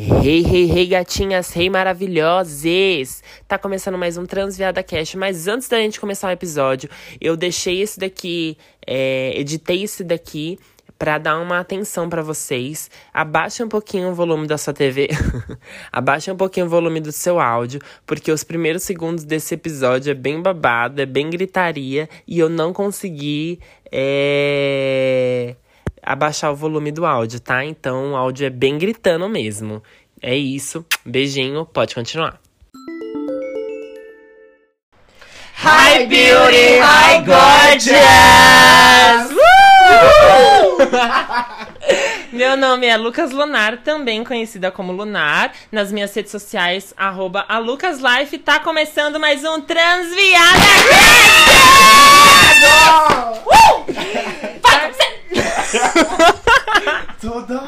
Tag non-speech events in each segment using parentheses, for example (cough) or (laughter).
Hey, hey, hey, gatinhas, hey, maravilhosas! Tá começando mais um Transviada Cash, mas antes da gente começar o episódio, eu deixei esse daqui, é, editei esse daqui para dar uma atenção para vocês. Abaixa um pouquinho o volume da sua TV, (laughs) abaixa um pouquinho o volume do seu áudio, porque os primeiros segundos desse episódio é bem babado, é bem gritaria, e eu não consegui. É abaixar o volume do áudio, tá? Então o áudio é bem gritando mesmo. É isso. Beijinho, pode continuar. Hi beauty, hi gorgeous! (laughs) Meu nome é Lucas Lunar, também conhecida como Lunar. Nas minhas redes sociais, arroba a Lucas Life. Tá começando mais um Transviada! uh! (laughs) Tudo!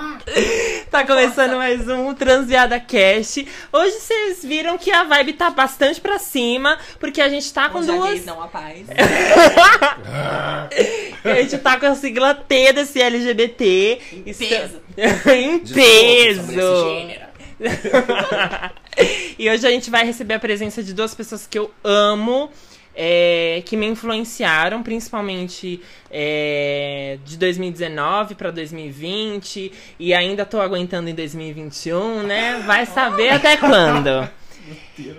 Tá começando mais um Transviada Cast. Hoje vocês viram que a vibe tá bastante pra cima, porque a gente tá com Onde a duas. não a paz. (laughs) a gente tá com a sigla T desse LGBT. Em Está- peso. (laughs) em peso. gênero. e hoje a gente vai receber a presença de duas pessoas que eu amo. É, que me influenciaram, principalmente é, de 2019 para 2020, e ainda tô aguentando em 2021, né? Vai saber até quando.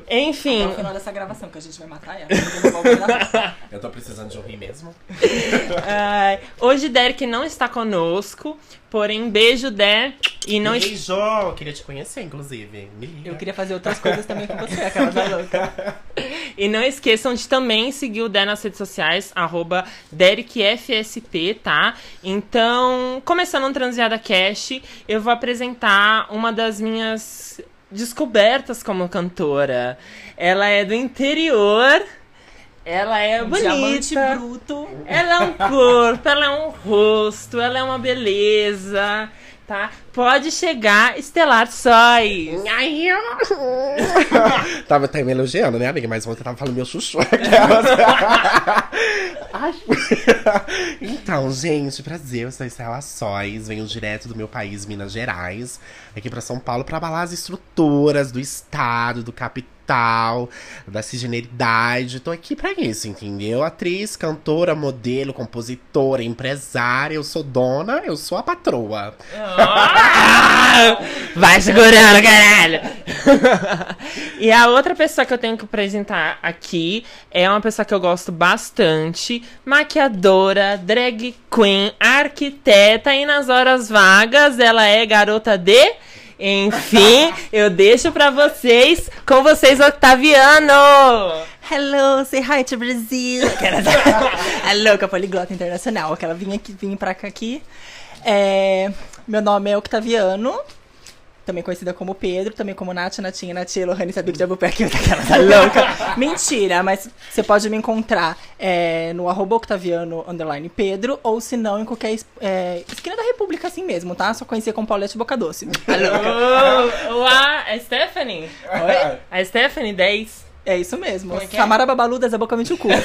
Enfim, No final dessa gravação que a gente vai matar ela. eu tô precisando de um rir mesmo. ai, hoje Derek não está conosco, porém, beijo, Der. E não Beijo! Eu queria te conhecer, inclusive. Me liga. Eu queria fazer outras coisas também com você, aquela da louca. (laughs) E não esqueçam de também seguir o Der nas redes sociais, arroba DerikFSP, tá? Então, começando um Transviada Cash, eu vou apresentar uma das minhas descobertas como cantora. Ela é do interior, ela é Um bonita, bruto. ela é um corpo, ela é um rosto, ela é uma beleza, tá? Pode chegar, Estelar Sóis. (laughs) Tava até me elogiando, né, amiga? Mas ontem tava falando meu chuchu. (laughs) Então, gente, prazer, eu sou Estela Sóis, venho direto do meu país, Minas Gerais, aqui pra São Paulo pra abalar as estruturas do estado, do capital, da cisgeneridade. Tô aqui pra isso, entendeu? Atriz, cantora, modelo, compositora, empresária, eu sou dona, eu sou a patroa. Ah! (laughs) Vai segurando, caralho! (laughs) e a outra pessoa que eu tenho que apresentar aqui é uma pessoa que eu gosto bastante, maquiadora, drag queen, arquiteta e nas horas vagas ela é garota de. Enfim, (laughs) eu deixo pra vocês, com vocês, Octaviano! Hello, say hi to Brazil. (laughs) (laughs) A louca poliglota internacional. Aquela vinha aqui, vim pra cá aqui. É, meu nome é Octaviano. Também conhecida como Pedro, também como Nath, Natinha, Natia, Lohane, sabia que já vou aqui, daquela tá louca. Mentira, mas você pode me encontrar é, no arroba Octaviano underline Pedro, ou se não, em qualquer é, esquina da República, assim mesmo, tá? Só conhecer como Paulette Boca Doce. Tá louca. Oh, a, a Stephanie? Oi? A Stephanie 10. É isso mesmo. É é? Samara Babalu, desabocamente o cu. (laughs)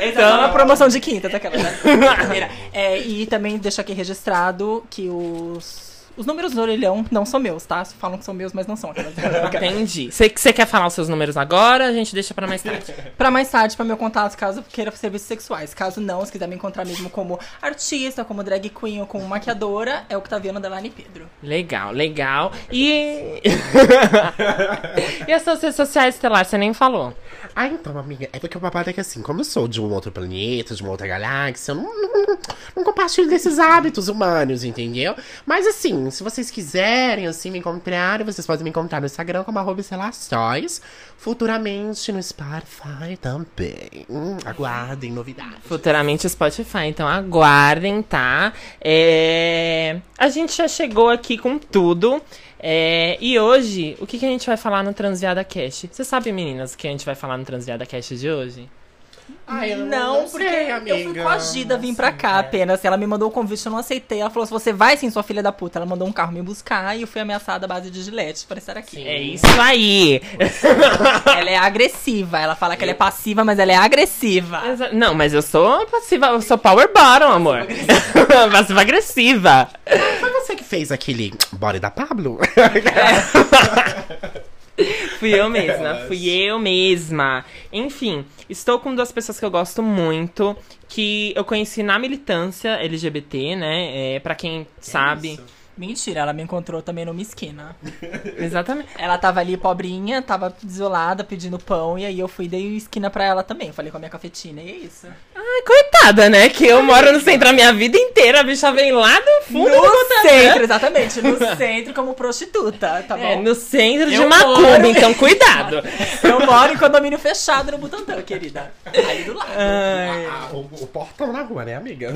Então, Então, uma promoção de quinta, daquela. né? (laughs) Brincadeira. É, e também deixo aqui registrado que os. Os números do orelhão não são meus, tá? Falam que são meus, mas não são. aquelas. (laughs) Entendi. Você você quer falar os seus números agora? A gente deixa pra mais tarde. (laughs) pra mais tarde, pra meu contato, caso queira serviços sexuais. Caso não, se quiser me encontrar mesmo como artista, como drag queen ou como maquiadora, é Octaviano Delane Pedro. Legal, legal. E. (laughs) e as suas redes sociais, Estelar? Você nem falou. Ah, então, amiga, é porque o babado é que assim, como eu sou de um outro planeta, de uma outra galáxia, eu não, não, não compartilho desses hábitos humanos, entendeu? Mas assim, se vocês quiserem, assim, me encontrarem, vocês podem me encontrar no Instagram como arroba futuramente no Spotify também. Aguardem novidades. Futuramente Spotify, então aguardem, tá? É, A gente já chegou aqui com tudo. é, E hoje, o que, que a gente vai falar no Transviada Cast? Você sabe, meninas, o que a gente vai falar no Transviada Cast de hoje? Ai, eu Não, porque eu fui coagida a vir pra cá apenas. Ela me mandou o convite, eu não aceitei. Ela falou: se você vai sim, sua filha da puta. Ela mandou um carro me buscar e eu fui ameaçada à base de gilete para estar aqui. É isso aí! (laughs) Ela é agressiva. Ela fala que ela é passiva, mas ela é agressiva. Exa- Não, mas eu sou passiva, eu sou power bottom, amor. (laughs) passiva agressiva. Foi você que fez aquele body da Pablo? (laughs) Fui eu mesma, fui eu mesma. Enfim, estou com duas pessoas que eu gosto muito, que eu conheci na militância LGBT, né? É, para quem sabe. isso? Mentira, ela me encontrou também numa esquina. (laughs) Exatamente. Ela tava ali pobrinha, tava desolada, pedindo pão, e aí eu fui e dei esquina pra ela também. Falei com a minha cafetina, e é isso. Ai, coitada, né? Que eu moro no centro a minha vida inteira, a bicha vem lá do fundo do no Butantã. centro, exatamente. No (laughs) centro como prostituta, tá bom? É, no centro de Macumba, moro- então cuidado. (laughs) Eu moro em condomínio fechado no Butantã, querida. Ali do lado. Ai. Ah, o, o portão na rua, né, amiga?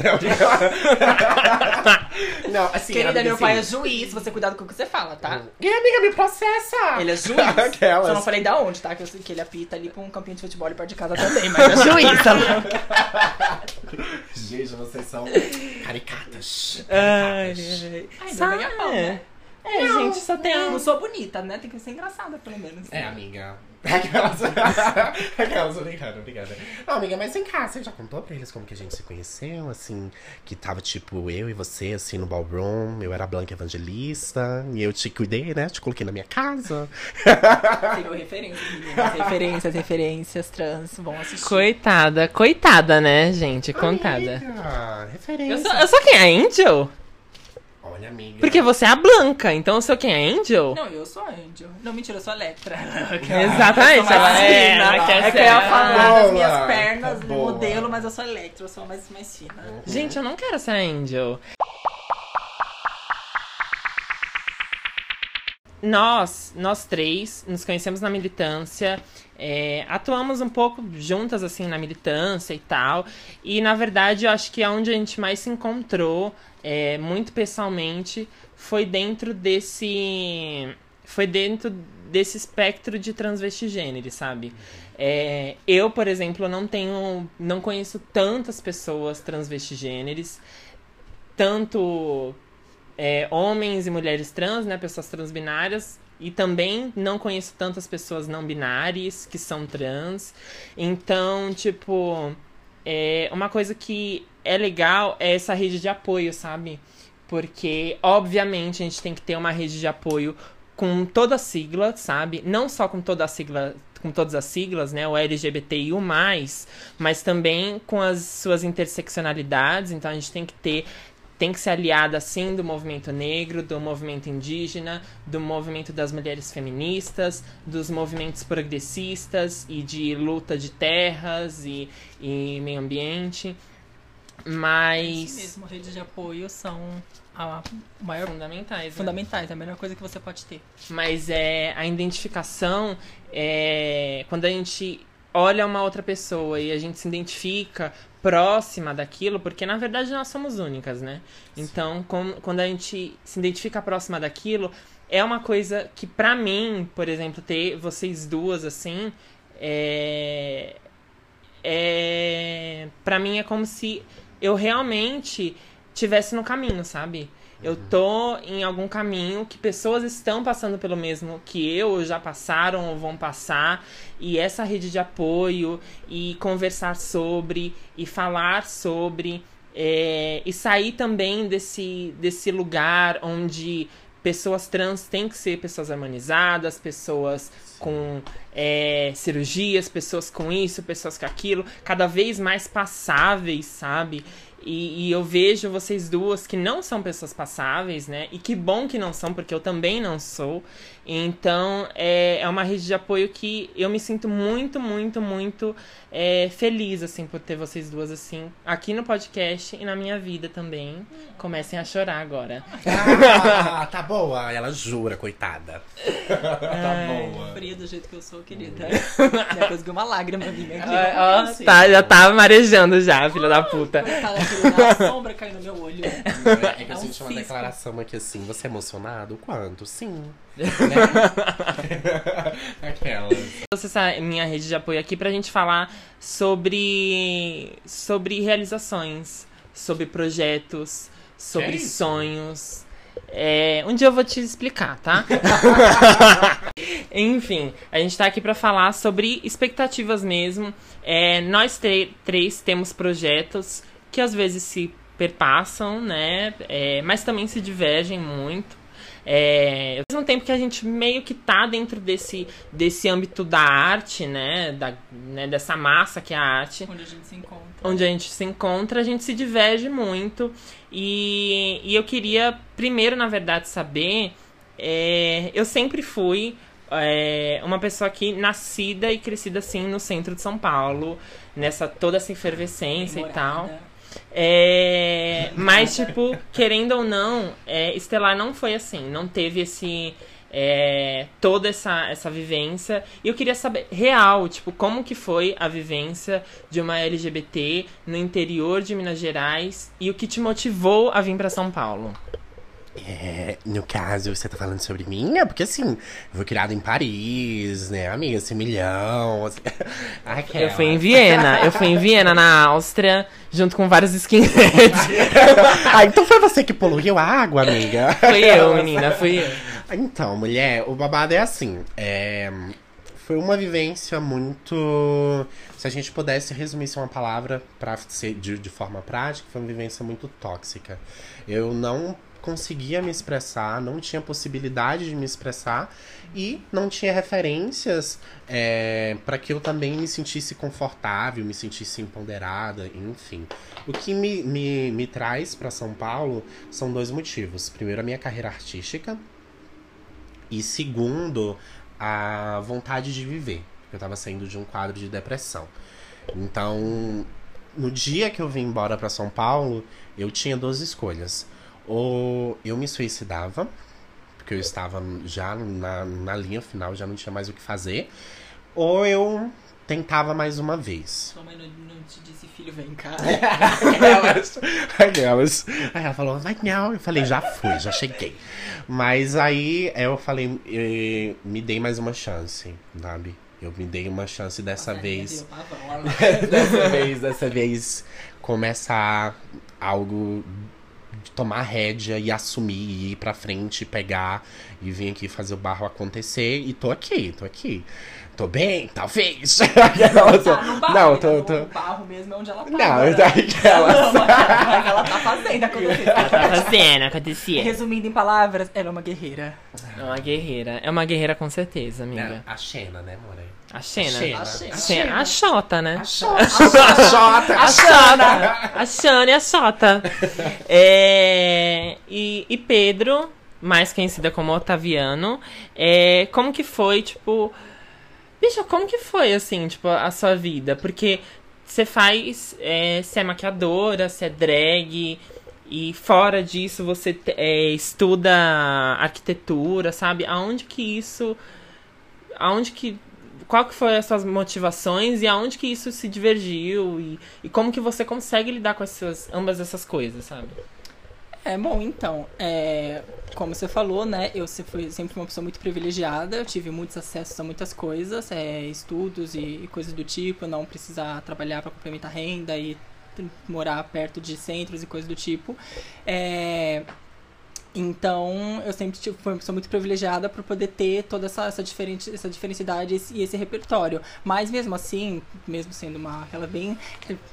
Não, assim, Querida, amiga, meu assim, é juiz, você cuidado com o que você fala, tá? E amiga, me processa! Ele é juiz. (laughs) Aquelas. Só não falei da onde, tá? Que, eu sei que ele apita ali pra um campinho de futebol ali perto de casa também, mas é juiz, tá bom? Gente, vocês são caricatas. Ai, Caricatas. ai. Ai, não ganha pau, né? É, gente, só tem. Não sou bonita, né? Tem que ser engraçada, pelo menos. É, amiga. (laughs) Aquelas. (laughs) Aquelas, brincando, brincando. Não, amiga, mas vem cá, você já contou pra eles como que a gente se conheceu? Assim, que tava tipo eu e você, assim, no ballroom. Eu era a Blanca Evangelista. E eu te cuidei, né? Te coloquei na minha casa. (laughs) Tenho referências, meninas. Referências, referências, trans. Vão assistir. Coitada, coitada, né, gente? Contada. Amiga, referência. Eu sou, eu sou quem? A Angel? Olha, amiga. Porque você é a Blanca, então eu sou quem? A Angel? Não, eu sou a Angel. Não, mentira, eu sou a Electra. (laughs) Exatamente, Eu sou mais ela é, fina. ela quer É que ser eu ia a- falar das minhas pernas, do boa. modelo, mas eu sou a Electra, eu sou mais, mais fina. Gente, eu não quero ser a Angel. Nós, nós três, nos conhecemos na militância, é, atuamos um pouco juntas, assim, na militância e tal. E, na verdade, eu acho que onde a gente mais se encontrou, é, muito pessoalmente, foi dentro desse... Foi dentro desse espectro de transvestigênero, sabe? É, eu, por exemplo, não tenho... Não conheço tantas pessoas transvestigêneres, tanto é, homens e mulheres trans, né, pessoas transbinárias, e também não conheço tantas pessoas não binárias que são trans. Então, tipo, é, uma coisa que é legal é essa rede de apoio, sabe? Porque, obviamente, a gente tem que ter uma rede de apoio com toda a sigla, sabe? Não só com toda a sigla, com todas as siglas, né? O LGBTIU+, mas também com as suas interseccionalidades. Então, a gente tem que ter tem que ser aliada, sim, do movimento negro, do movimento indígena, do movimento das mulheres feministas, dos movimentos progressistas e de luta de terras e, e meio ambiente. Isso Mas. mesmo, redes de apoio são a maior Fundamentais. né? fundamentais, é a melhor coisa que você pode ter. Mas é a identificação é quando a gente olha uma outra pessoa e a gente se identifica próxima daquilo, porque na verdade nós somos únicas, né? Então, com- quando a gente se identifica próxima daquilo, é uma coisa que pra mim, por exemplo, ter vocês duas assim, é é para mim é como se eu realmente tivesse no caminho, sabe? Eu tô em algum caminho que pessoas estão passando pelo mesmo que eu, ou já passaram ou vão passar, e essa rede de apoio, e conversar sobre, e falar sobre, é, e sair também desse, desse lugar onde pessoas trans têm que ser pessoas harmonizadas, pessoas com é, cirurgias, pessoas com isso, pessoas com aquilo, cada vez mais passáveis, sabe? E, e eu vejo vocês duas que não são pessoas passáveis, né? E que bom que não são, porque eu também não sou. Então, é, é uma rede de apoio que eu me sinto muito, muito, muito é, feliz, assim, por ter vocês duas, assim, aqui no podcast e na minha vida também. Comecem a chorar agora. Ah, tá boa. Ela jura, coitada. (laughs) tá boa. Fria do jeito que eu sou, querida. (laughs) Já consegui uma lágrima minha aqui. Ó, Assim. tá, já tava marejando já, filha da puta. Coitada, querida, a sombra caiu no meu olho. É que É eu um senti uma declaração aqui assim. Você é emocionado? Quanto? Sim. (laughs) Né? (laughs) Aquelas. trouxe essa minha rede de apoio aqui pra gente falar sobre sobre realizações, sobre projetos, sobre isso? sonhos. É, um dia eu vou te explicar, tá? (laughs) Enfim, a gente tá aqui pra falar sobre expectativas mesmo. É, nós três temos projetos que às vezes se perpassam, né? É, mas também se divergem muito. É, ao mesmo tempo que a gente meio que tá dentro desse, desse âmbito da arte, né? Da, né? Dessa massa que é a arte. Onde a gente se encontra. Onde a gente se encontra, a gente se diverge muito. E, e eu queria, primeiro, na verdade, saber. É, eu sempre fui é, uma pessoa aqui nascida e crescida assim no centro de São Paulo, nessa toda essa efervescência e tal. É, mas, tipo, querendo ou não, é, Estelar não foi assim. Não teve esse. É, toda essa, essa vivência. E eu queria saber, real, tipo, como que foi a vivência de uma LGBT no interior de Minas Gerais e o que te motivou a vir para São Paulo? É, no caso, você tá falando sobre mim? É porque assim, eu fui criado em Paris, né, amiga? Esse milhão. Assim, (laughs) eu fui em Viena, eu fui em Viena, na Áustria, junto com vários skinheads. (laughs) ah, então foi você que poluiu a água, amiga? Fui eu, menina, fui eu. Então, mulher, o babado é assim. É, foi uma vivência muito. Se a gente pudesse resumir isso em uma palavra para ser de, de forma prática, foi uma vivência muito tóxica. Eu não conseguia me expressar, não tinha possibilidade de me expressar e não tinha referências é, para que eu também me sentisse confortável, me sentisse empoderada, enfim. O que me, me, me traz para São Paulo são dois motivos. Primeiro, a minha carreira artística e segundo, a vontade de viver. Eu estava saindo de um quadro de depressão. Então, no dia que eu vim embora para São Paulo, eu tinha duas escolhas ou eu me suicidava, porque eu estava já na, na linha final, já não tinha mais o que fazer, ou eu tentava mais uma vez. Sua mãe não, não te disse, filho, vem cá. (laughs) aquelas, aquelas. Aí ela falou, vai não. Eu falei, já fui, já cheguei. Mas aí eu falei, eu, me dei mais uma chance, sabe? Eu me dei uma chance dessa Nossa, vez. (laughs) dessa vez, dessa vez começar algo tomar a rédea e assumir, e ir pra frente, pegar e vir aqui fazer o barro acontecer. E tô aqui, tô aqui. Tô bem, talvez. Tá, (laughs) barro, não, tô, tô. O barro mesmo é onde ela tá. Não, agora. ela... Não, ela tá fazendo acontecer. Ela tá fazendo acontecer. Resumindo em palavras, ela é uma guerreira. É uma guerreira. É uma guerreira com certeza, amiga. É, a Xena, né, More? A Xena. A Xena. A, Xena. a Xota, né? (laughs) A Xota. A Xota. A Xota. A Xana e a Xota. (laughs) É, e, e Pedro, mais conhecida como Otaviano, é, como que foi, tipo... Bicha, como que foi, assim, tipo, a sua vida? Porque você faz... É, você é maquiadora, você é drag... E fora disso, você é, estuda arquitetura, sabe? Aonde que isso... Aonde que qual que foi as suas motivações e aonde que isso se divergiu e, e como que você consegue lidar com essas, ambas essas coisas, sabe? É, bom, então, é, como você falou, né, eu fui sempre uma pessoa muito privilegiada, eu tive muitos acessos a muitas coisas, é, estudos e, e coisas do tipo, não precisar trabalhar para complementar renda e morar perto de centros e coisas do tipo. É, então, eu sempre tipo, fui uma pessoa muito privilegiada por poder ter toda essa, essa, diferente, essa diferencidade esse, e esse repertório. Mas mesmo assim, mesmo sendo uma aquela bem.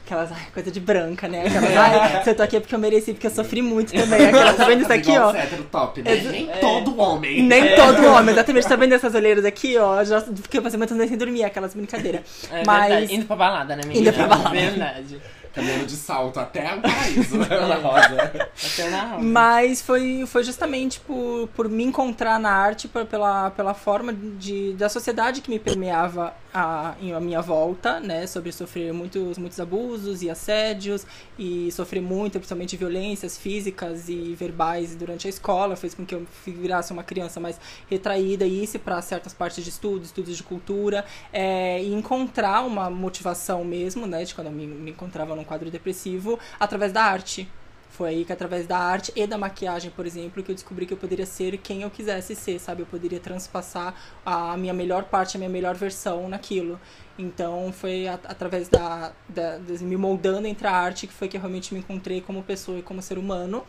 aquelas ai, coisa de branca, né? Aquelas, (laughs) ai, se eu tô aqui é porque eu mereci, porque eu sofri muito também. Aquela, tá vendo isso aqui, ó? top, né? Nem é, todo homem. Nem é. todo homem, exatamente. Tá vendo essas olheiras aqui, ó? Já fiquei fazendo muitas vezes sem dormir, aquelas brincadeiras. É, Mas. Verdade. Indo pra balada, né, menina? Indo pra balada. (laughs) Verdade. Caminhando de salto até a paraíso, (laughs) na rosa. Até na rosa. Mas foi, foi justamente por, por me encontrar na arte, por, pela, pela forma de, da sociedade que me permeava a, a minha volta, né? Sobre sofrer muitos, muitos abusos e assédios e sofrer muito, principalmente violências físicas e verbais durante a escola. Fez com que eu virasse uma criança mais retraída e isso para certas partes de estudos, estudos de cultura. É, e encontrar uma motivação mesmo, né? De quando eu me, me encontrava num quadro depressivo, através da arte. Foi aí que através da arte e da maquiagem, por exemplo, que eu descobri que eu poderia ser quem eu quisesse ser, sabe? Eu poderia transpassar a minha melhor parte, a minha melhor versão naquilo. Então foi a, através da, da, da, me moldando entre a arte que foi que eu realmente me encontrei como pessoa e como ser humano.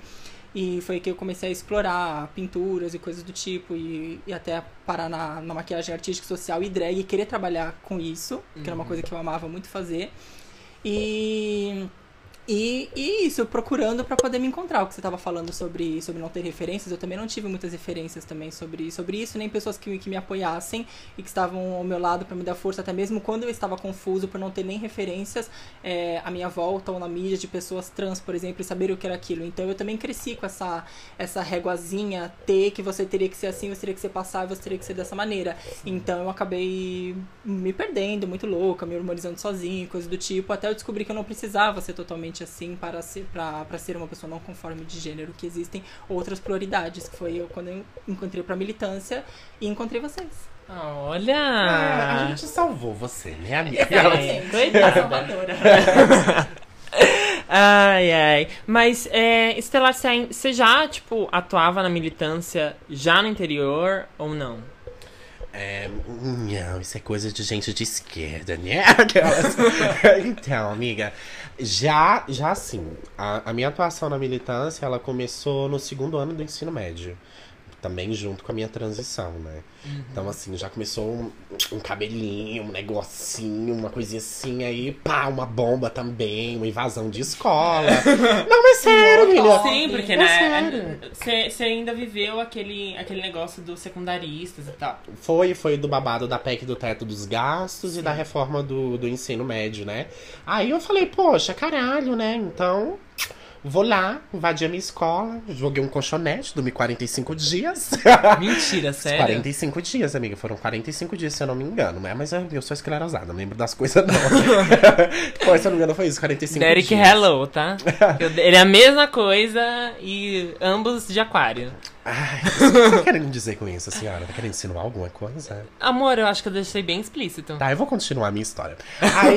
E foi que eu comecei a explorar pinturas e coisas do tipo, e, e até parar na, na maquiagem artística, social e drag, e querer trabalhar com isso, que era uma uhum. coisa que eu amava muito fazer. E, E, e isso, procurando pra poder me encontrar. O que você tava falando sobre, sobre não ter referências, eu também não tive muitas referências também sobre, sobre isso, nem pessoas que, que me apoiassem e que estavam ao meu lado pra me dar força, até mesmo quando eu estava confuso por não ter nem referências é, à minha volta ou na mídia de pessoas trans, por exemplo, e saber o que era aquilo. Então eu também cresci com essa, essa réguazinha T que você teria que ser assim, você teria que ser passar, você teria que ser dessa maneira. Então eu acabei me perdendo, muito louca, me hormonizando sozinha, coisa do tipo, até eu descobri que eu não precisava ser totalmente assim para ser, pra, pra ser uma pessoa não conforme de gênero, que existem outras prioridades, que foi eu quando eu encontrei pra militância e encontrei vocês. Olha! Ah, a gente salvou você, né, amiga? É, (laughs) coitada. Salvadora. (laughs) Ai, ai. Mas, é, Estelar, você já, tipo, atuava na militância já no interior ou não? É, não, isso é coisa de gente de esquerda, né? (laughs) Então, amiga, já, já assim, a, a minha atuação na militância, ela começou no segundo ano do ensino médio. Também junto com a minha transição, né? Então, assim, já começou um, um cabelinho, um negocinho, uma coisinha assim, aí, pá, uma bomba também, uma invasão de escola. (laughs) Não, mas sério, menina. Sim, porque, né? sério. Você ainda viveu aquele, aquele negócio dos secundaristas e tal. Foi, foi do babado da PEC do teto dos gastos e da reforma do, do ensino médio, né? Aí eu falei, poxa, caralho, né? Então, vou lá, invadi a minha escola, joguei um colchonete, dormi 45 dias. Mentira, (laughs) sério? 45 dias, amiga. Foram 45 dias, se eu não me engano, né? Mas eu, sou esclerosada, não lembro das coisas, não. (laughs) foi, se eu não me engano, foi isso, 45 Derek dias. Hello, tá? (laughs) Eu- Ele é a mesma coisa e ambos de aquário. Ai, o que você tá querendo dizer com isso, senhora? Tá querendo insinuar alguma coisa? Amor, eu acho que eu deixei bem explícito. Tá, eu vou continuar a minha história. (laughs) Aí,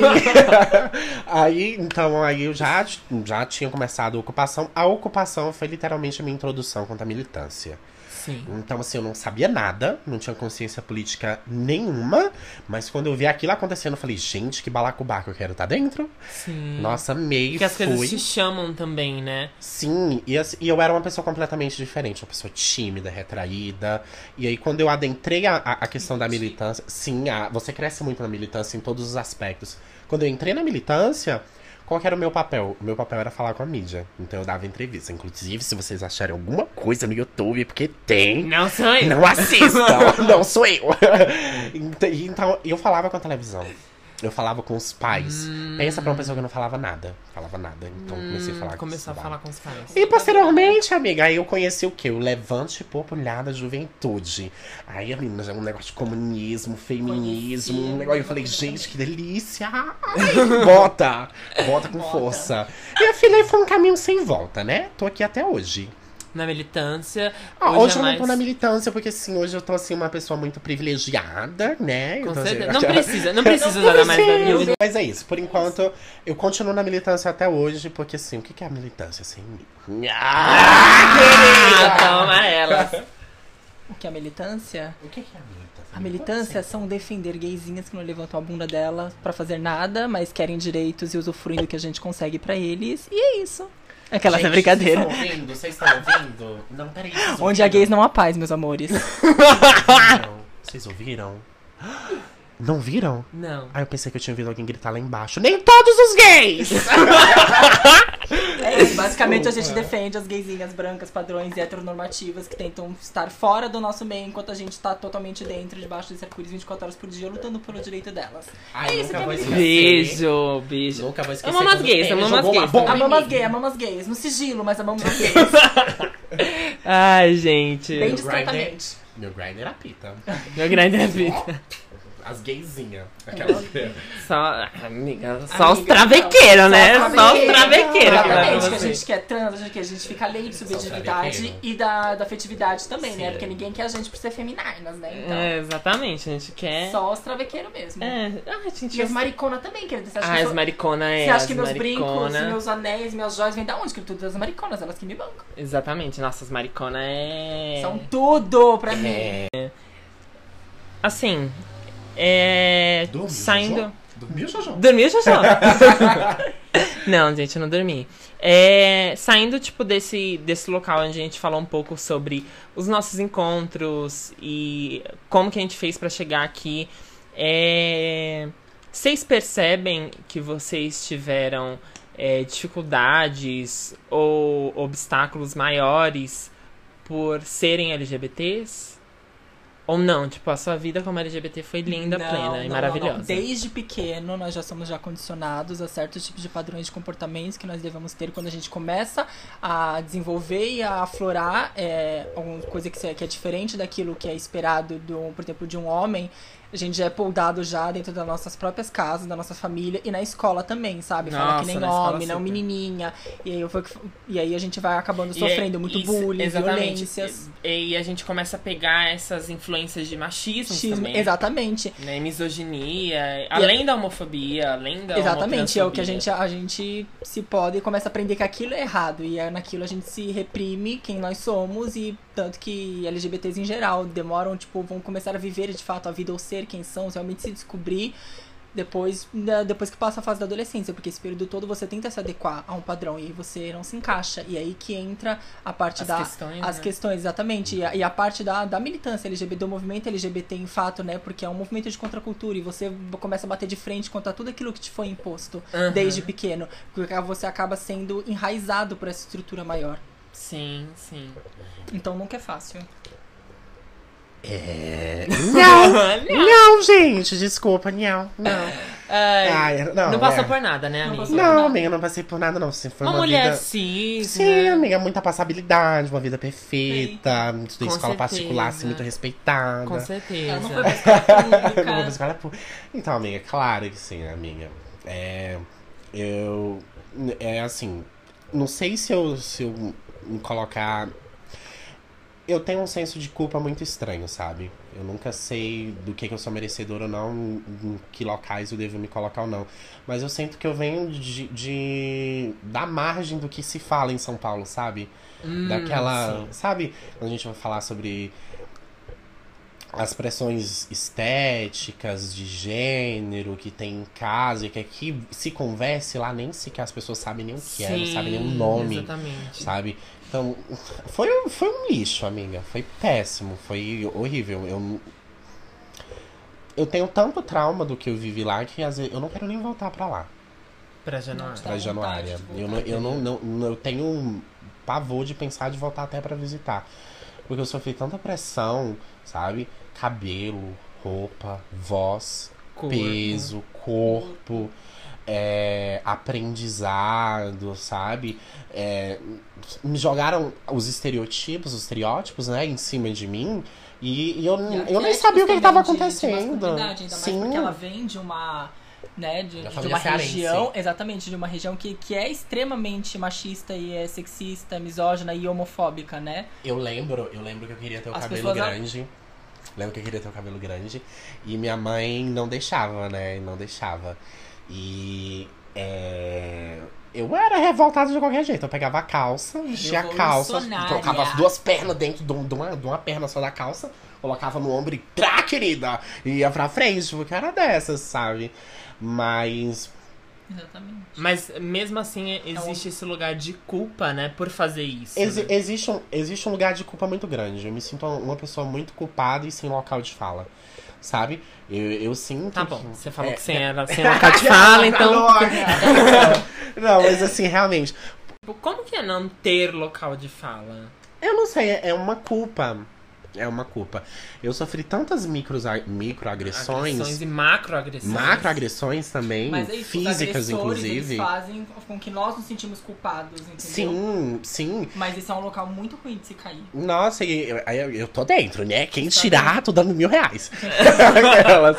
(laughs) aí então, aí eu já, já tinha começado a ocupação. A ocupação foi literalmente a minha introdução contra a militância. Sim. Então, assim, eu não sabia nada, não tinha consciência política nenhuma, mas quando eu vi aquilo acontecendo, eu falei, gente, que balacobaco eu quero estar dentro. Sim. Nossa, amei, Porque as fui. coisas te chamam também, né? Sim, e, e eu era uma pessoa completamente diferente, uma pessoa tímida, retraída. E aí, quando eu adentrei a, a, a questão da militância, sim, a- você cresce muito na militância em todos os aspectos. Quando eu entrei na militância, qual que era o meu papel? O meu papel era falar com a mídia. Então eu dava entrevista. Inclusive, se vocês acharem alguma coisa no YouTube, porque tem. Não sou eu. Não assistam, (laughs) não sou eu. Ent- (laughs) Então, eu falava com a televisão. Eu falava com os pais. Pensa pra uma pessoa que não falava nada. Falava nada. Então comecei a falar com Começou a falar com os pais. e posteriormente, amiga, aí eu conheci o quê? O Levante Popular da Juventude. Aí, menina, já um negócio de comunismo, feminismo, um negócio. Eu falei, gente, que delícia! Ai, bota! Bota com força. E a filha foi um caminho sem volta, né? Tô aqui até hoje. Na militância. Ah, hoje, hoje é eu não mais... tô na militância, porque assim, hoje eu tô assim, uma pessoa muito privilegiada, né? Com tô, assim, certeza. Não (laughs) precisa, não precisa nada mais da militância. Mas é isso, por enquanto, eu continuo na militância até hoje, porque assim, o que é a militância sem mim? Ah, toma ela. (laughs) O que é a militância? O que que é a militância? A militância são defender gaysinhas que não levantam a bunda dela pra fazer nada, mas querem direitos e usufruem do que a gente consegue pra eles. E é isso. Aquela Gente, brincadeira. Vocês estão ouvindo? Vocês estão ouvindo? Não, peraí. (laughs) Onde há gays não há paz, meus amores. Vocês (laughs) ouviram? Não viram? Não. Ah, eu pensei que eu tinha ouvido alguém gritar lá embaixo. Nem todos os gays! (laughs) É isso, basicamente a gente defende as gaysinhas brancas, padrões e heteronormativas que tentam estar fora do nosso meio enquanto a gente tá totalmente dentro, debaixo desse arco-íris 24 horas por dia, lutando pelo direito delas. Ai, É isso que vou é esquecer. Beijo, beijo. Nunca vou esquecer. Amamos gays, amamos gays. Amamos gays, amamos gays. No sigilo, mas amamos (laughs) gays. Ai, gente. Bem discretamente. Meu grinder apita. Meu grande vida. (laughs) As gaysinhas. Aquelas... (laughs) Só, amiga, só os Amiga, traveiqueiros, né? Só Só os que pra Exatamente, que a gente quer trans, a gente quer, a gente fica além de subjetividade e da, da afetividade também, né? Sim. Porque ninguém quer a gente por ser femininas, né? Então, É, exatamente, a gente quer. só os travequeiros mesmo. É, ah, gente. E as mariconas também, querida. Você acha Ah, que, as sou- maricona é. você acha as que meus brincos, maricona. meus anéis, minhas joias vêm da onde? Que tudo das mariconas, elas que me bancam. Exatamente, nossas maricona é. São tudo pra mim. É. Assim. É. Dormiu, saindo. Jojo? Dormiu, Jojo? Dormiu, (laughs) não, gente, eu não dormi. É, saindo, tipo, desse, desse local onde a gente falou um pouco sobre os nossos encontros e como que a gente fez pra chegar aqui. É, vocês percebem que vocês tiveram é, dificuldades ou obstáculos maiores por serem LGBTs? Ou não? Tipo, a sua vida como LGBT foi linda, Não, plena não, e maravilhosa. não. Desde pequeno, nós já somos já condicionados a certos tipos de padrões de comportamentos que nós devemos ter quando a gente começa a desenvolver e a aflorar é, alguma coisa que, se- que é diferente daquilo que é esperado, do, por exemplo, de um homem. A gente já é poldado já dentro das nossas próprias casas, da nossa família e na escola também, sabe? Fala Nossa, que nem homem, não menininha. E aí, eu fui- e aí a gente vai acabando E sofrendo é- muito isso, bullying, exatamente. violências. E, e a gente começa a pegar essas influências de machismo Xismo, também. exatamente. Né, misoginia, além da homofobia, além da Exatamente, é o que a gente, a gente se pode e começa a aprender que aquilo é errado. E é naquilo a gente se reprime quem nós somos e tanto que LGBTs em geral demoram, tipo, vão começar a viver de fato a vida ou ser quem são, realmente se descobrir depois, da- depois que passa a fase da adolescência, porque esse período todo você tenta se adequar a um padrão e aí você não se encaixa. E aí que entra a parte As da questões, as né? questões, exatamente. E a, e a parte da, da militância LGBT, do movimento LGBT em fato, né? Porque é um movimento de contracultura e você começa a bater de frente contra tudo aquilo que te foi imposto Aham. desde pequeno. Porque você acaba sendo enraizado por essa estrutura maior. Sim, sim. Então nunca é fácil. É. (laughs) Não! não, gente, desculpa, não. Não. Ai, Ai, não, não passou é. por nada, né, Não amiga? passou. Não, amiga, não passei por nada, não. Assim, foi Uma, uma, mulher vida. cis, Sim, né? amiga, muita passabilidade, uma vida perfeita, estudei Com escola particular, certeza. assim, muito respeitada. Com certeza. Ela não foi pra escola pública. (laughs) Não vou pra escola pública. Então, amiga, claro que sim, amiga. É. Eu. É assim. Não sei se eu, se eu me colocar. Eu tenho um senso de culpa muito estranho, sabe? Eu nunca sei do que, que eu sou merecedor ou não, em que locais eu devo me colocar ou não. Mas eu sinto que eu venho de, de da margem do que se fala em São Paulo, sabe? Hum, Daquela. sim. Sabe? Quando a gente vai falar sobre as pressões estéticas, de gênero que tem em casa, e que aqui se converse lá, nem sequer as pessoas sabem nem o que é, não sabem nem o Sim, nome, Exatamente. sabe? Então, foi, um- foi um lixo, amiga. Foi péssimo, foi horrível. Eu, eu tenho tanto trauma do que eu vivi lá que às vezes eu não quero nem voltar pra lá, Pra Januário. Dá pra Januária. Eu, não, eu não, não, não- eu tenho um pavor de pensar de voltar até pra visitar. Porque eu sofri tanta pressão, sabe? Cabelo, roupa, voz, Corpo. peso, corpo, é, aprendizado, sabe? É, me jogaram os estereotipos, os estereótipos, né, em cima de mim. E, e eu, E eu nem sabia o que estava acontecendo. ainda Sim. porque ela vem de uma. Né, de, de uma cearense. região, exatamente, de uma região que, que é extremamente machista e é sexista, misógina e homofóbica, né? Eu lembro, eu lembro que eu queria ter o As cabelo grande. Lembro que eu queria ter o cabelo grande. E minha mãe não deixava, né? Não deixava. E. é, Eu era revoltado de qualquer jeito. Eu pegava a calça, vestia a calça, colocava as duas pernas dentro de um- de uma, de uma perna só da calça, colocava no ombro e trá, querida! E ia pra frente, porque era dessas, sabe? Mas. Exatamente. Mas mesmo assim existe esse lugar de culpa, né? Por fazer isso. Exi- né? existe, um, existe um lugar de culpa muito grande. Eu me sinto uma pessoa muito culpada e sem local de fala. Sabe? Eu, eu sinto. Tá bom, que- você falou É, que você era (laughs) sem local de fala, então. (laughs) Não, mas assim, realmente. Como que é não ter local de fala? Eu não sei, é uma culpa. É uma culpa. Eu sofri tantas micros, microagressões, Agressões e macroagressões. macroagressões também, Mas é isso, físicas, inclusive. Eles fazem com que nós nos sentimos culpados, entendeu? Sim, sim. Mas esse é um local muito ruim de se cair. Nossa, e eu, eu, eu tô dentro, né? Quem tirar, tô dando mil reais. (laughs) Aquelas.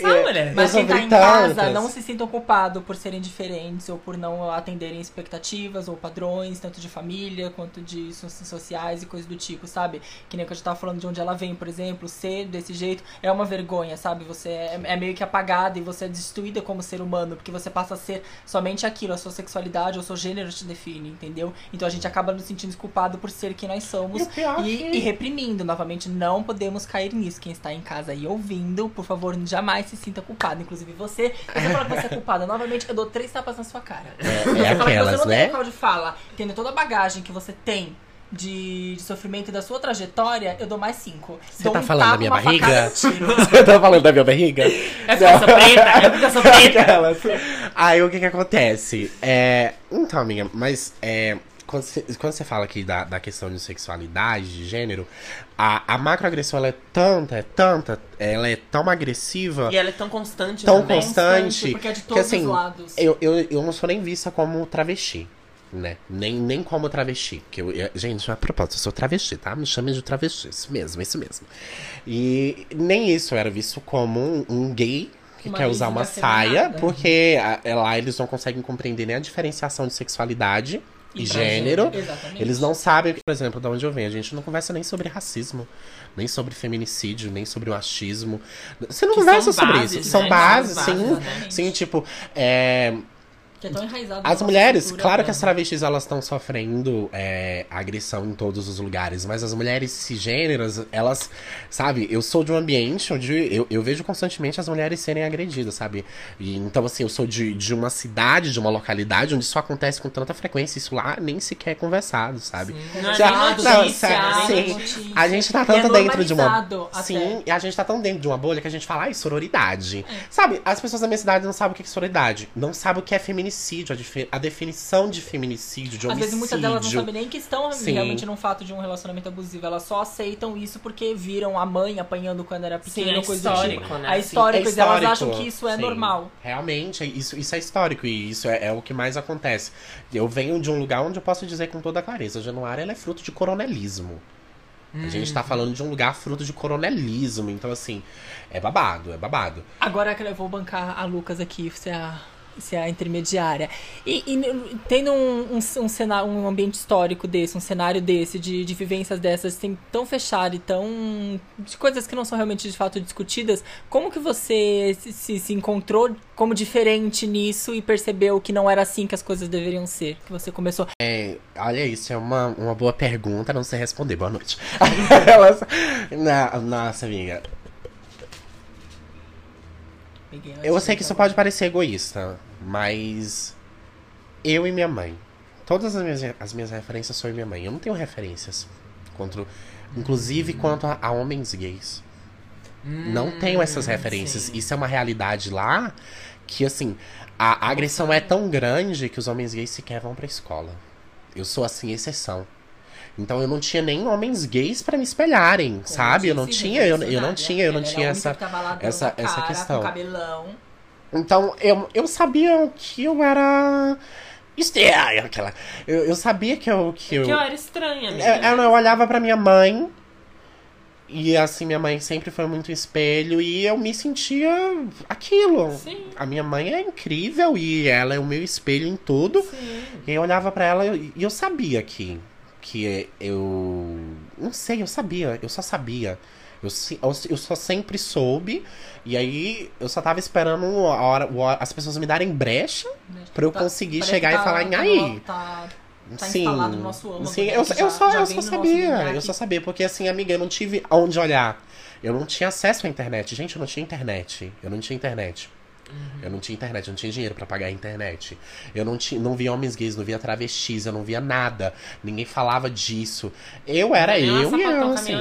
Sabe, mulher? Mas quem tá em casa tantas. não se sinta culpado por serem diferentes ou por não atenderem expectativas ou padrões, tanto de família quanto de so- sociais e coisas do tipo, sabe? Que nem que a gente tava falando de onde ela vem, por exemplo, ser desse jeito é uma vergonha, sabe? Você é, é meio que apagada e você é destruída como ser humano, porque você passa a ser somente aquilo, a sua sexualidade ou seu gênero te define, entendeu? Então a gente acaba nos sentindo culpado por ser quem nós somos E e, que- e reprimindo. Novamente, não podemos cair nisso. Quem está em casa aí ouvindo, por favor, jamais se sinta culpado. Inclusive você, se você falar que você é culpada, novamente, eu dou três tapas na sua cara. É, Você é fala que você aquelas, não tem né? local de fala, tendo toda a bagagem que você tem de, de sofrimento e da sua trajetória, eu dou mais cinco. Você Dou tá um falando da minha barriga? (laughs) Você tá falando da minha barriga? É sou preta, é porque eu sou preta. Aquelas. Aí o que que acontece? É, então, amiga, mas é, quando, você, quando você fala aqui da, da questão de sexualidade, de gênero, a, a macroagressão ela é tanta, é tanta, ela é tão agressiva, E ela é tão constante tão também. constante, porque é de que todos assim, os lados. eu, eu, eu não sou nem vista como travesti. Né? Nem, nem como travesti. Que eu, eu- gente, a propósito, eu sou travesti, tá? Me chamem de travesti. Isso mesmo, isso mesmo. E nem isso, eu era visto como um, um gay que Uma quer usar uma saia, afeminada. porque a- é lá eles não conseguem compreender nem a diferenciação de sexualidade e, E gênero. Exatamente. Eles não sabem, por exemplo, de onde eu venho. A gente não conversa nem sobre racismo, nem sobre feminicídio, nem sobre machismo. Você não Que conversa sobre bases, isso. São né? bases, sim. bases, né? Sim, tipo, é, Que é tão enraizado as mulheres, cultura, claro né? que as travestis elas estão sofrendo é, agressão em todos os lugares, mas as mulheres cisgêneras, elas, sabe, eu sou de um ambiente onde eu, eu vejo constantemente as mulheres serem agredidas, sabe? E, então, assim, eu sou de, de uma cidade, de uma localidade onde isso acontece com tanta frequência, isso lá nem sequer é conversado, sabe? Não é Já- não, notícia, sério, sim. notícia. A gente tá é tanto dentro de uma. até. Sim, e a gente tá tão dentro de uma bolha que a gente fala, ai, sororidade. Sabe, as pessoas da minha cidade não sabem o que é sororidade. Não sabem o que é feminicídio, a, a definição de feminicídio, de Às homicídio. vezes muitas delas não sabem nem que estão Sim. realmente num fato de um relacionamento abusivo. Elas só aceitam isso porque viram a mãe apanhando quando era pequena, Sim, é coisa histórico, tipo. né? A Sim. história, É coisa, elas acham que isso é sim. normal. Realmente, é- isso, isso é histórico e isso é, é o que mais acontece. Eu venho de um lugar onde eu posso dizer com toda clareza, Januária ela é fruto de coronelismo. A gente Uhum. tá falando de um lugar fruto de coronelismo, então assim, é babado, é babado. Agora que eu vou bancar a Lucas aqui, ser a, ser a intermediária. E, e tendo um, um, um, cenário, um ambiente histórico desse, um cenário desse, de, de vivências dessas, assim, tão fechado e tão. de coisas que não são realmente de fato discutidas, como que você se, se, se encontrou como diferente nisso e percebeu que não era assim que as coisas deveriam ser? Que você começou. Olha, isso é uma, uma boa pergunta, não sei responder. Boa noite. (laughs) Na- Nossa, amiga. Eu sei que isso volta. pode parecer egoísta, mas. Eu e minha mãe. Todas as minhas, as minhas referências são eu e minha mãe. Eu não tenho referências. Contra, inclusive quanto a, a homens gays. não tenho essas referências. sim. Isso é uma realidade lá que, assim, a, a agressão é tão grande que os homens gays sequer vão pra escola. Eu sou, assim, exceção. Então eu não tinha nem homens gays pra me espelharem, sabe? Eu não tinha, eu, eu não tinha, eu não era tinha a única essa. que tava lá dando essa- essa cara, questão. Com cabelão. Então, eu, eu sabia que eu era. Estranha, aquela. Eu, eu sabia que eu. Que eu, Que eu era estranha, amiga. eu, eu, eu olhava pra minha mãe. E assim, minha mãe sempre foi muito espelho. E eu me sentia aquilo. Sim. A minha mãe é incrível e ela é o meu espelho em tudo. Sim. E eu olhava pra ela e eu sabia que. Que eu. Não sei, eu sabia. Eu só sabia. Eu, eu, só sempre soube. E aí eu só tava esperando a hora, o hora- as pessoas me darem brecha pra eu Tá- conseguir chegar que e falar em tá- aí. Tá, tá Sim, instalado no nosso âmago, sim né, eu, que eu já- só, já eu só sabia, eu só sabia, porque assim, amiga, eu não tive aonde olhar. Eu não tinha acesso à internet. Gente, eu não tinha internet. Eu não tinha internet. Uhum. Eu não tinha internet, eu não tinha dinheiro pra pagar a internet. Eu não, tinha, não via homens gays, não via travestis, eu não via nada. Ninguém falava disso. Eu era uma eu e sapatão eu, assim.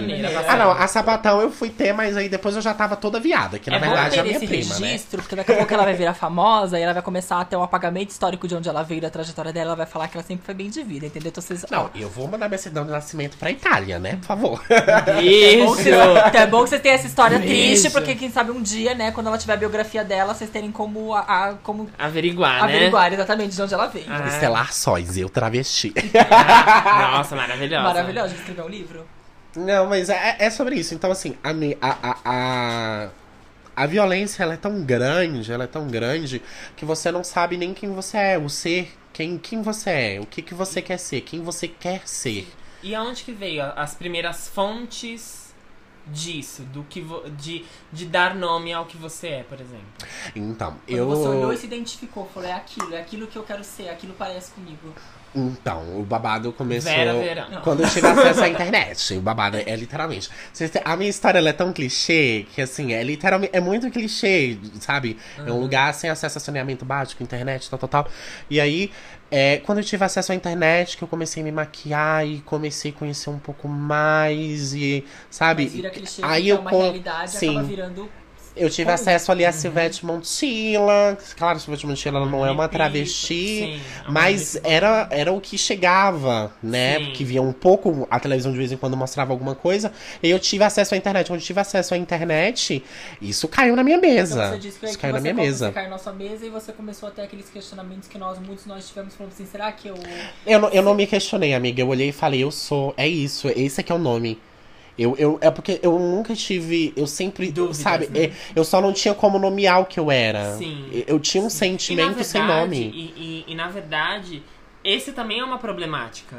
Ah, não, a sapatão eu fui ter, mas aí depois eu já tava toda viada, que na É verdade é a minha esse prima, né? registro, porque daqui a pouco ela vai virar famosa e ela vai começar a ter o apagamento histórico de onde ela veio, da trajetória dela, ela vai falar que ela sempre foi bem de vida, entendeu? Então vocês. Não, eu vou mandar minha certidão de nascimento pra Itália, né? Por favor. (laughs) Isso. é bom que vocês tenham essa história triste, porque quem sabe um dia, né, quando ela tiver a biografia dela, vocês terem como, a, a- como Averiguar, né? averiguar exatamente de onde ela veio. Ah. Estelar Sóis, eu travesti. (laughs) Nossa, maravilhosa. Maravilhosa, de escrever um livro. Não, mas é, é sobre isso. Então, assim, a, a, a, a, a violência ela é tão grande, ela é tão grande, que você não sabe nem quem você é, o ser, quem, quem você é, o que, que você quer ser, quem você quer ser. E aonde que veio as primeiras fontes disso? Do que de, de dar nome ao que você é, por exemplo? Então, Quando eu. você olhou e se identificou, falou, é aquilo, é aquilo que eu quero ser, aquilo parece comigo. Então, o babado começou. Vera Verão. Quando eu tive (laughs) acesso à internet. O babado é literalmente. A minha história ela é tão clichê que, assim, é literalmente. É muito clichê, sabe? É um lugar sem acesso a saneamento básico, internet, tal, tal, tal. E aí, é, quando eu tive acesso à internet, que eu comecei a me maquiar e comecei a conhecer um pouco mais e. Sabe? Mas vira clichê, aí porque eu é uma realidade sim. acaba virando Eu tive acesso ali a Silvete Montilla. Claro, Silvete Montilla não é uma Repito, travesti. sim, é Mas era, era o que chegava, né? Sim. Porque via um pouco, a televisão de vez em quando mostrava alguma coisa. E eu tive acesso à internet. Quando eu tive acesso à internet, isso caiu na minha mesa. Então você disse que, isso que caiu na minha mesa. caiu na sua mesa e você começou a ter aqueles questionamentos que nós, muitos nós tivemos, falando assim, será que eu... Eu, não- eu não me questionei, amiga. Eu olhei e falei, eu sou. É isso, esse aqui é o nome. Eu, eu, é porque eu nunca tive. Eu sempre. Dúvidas, sabe? né? é, Eu só não tinha como nomear o que eu era. Sim. Eu- tinha um na sentimento sem verdade- nome. E, e- e, na verdade, esse também é uma problemática.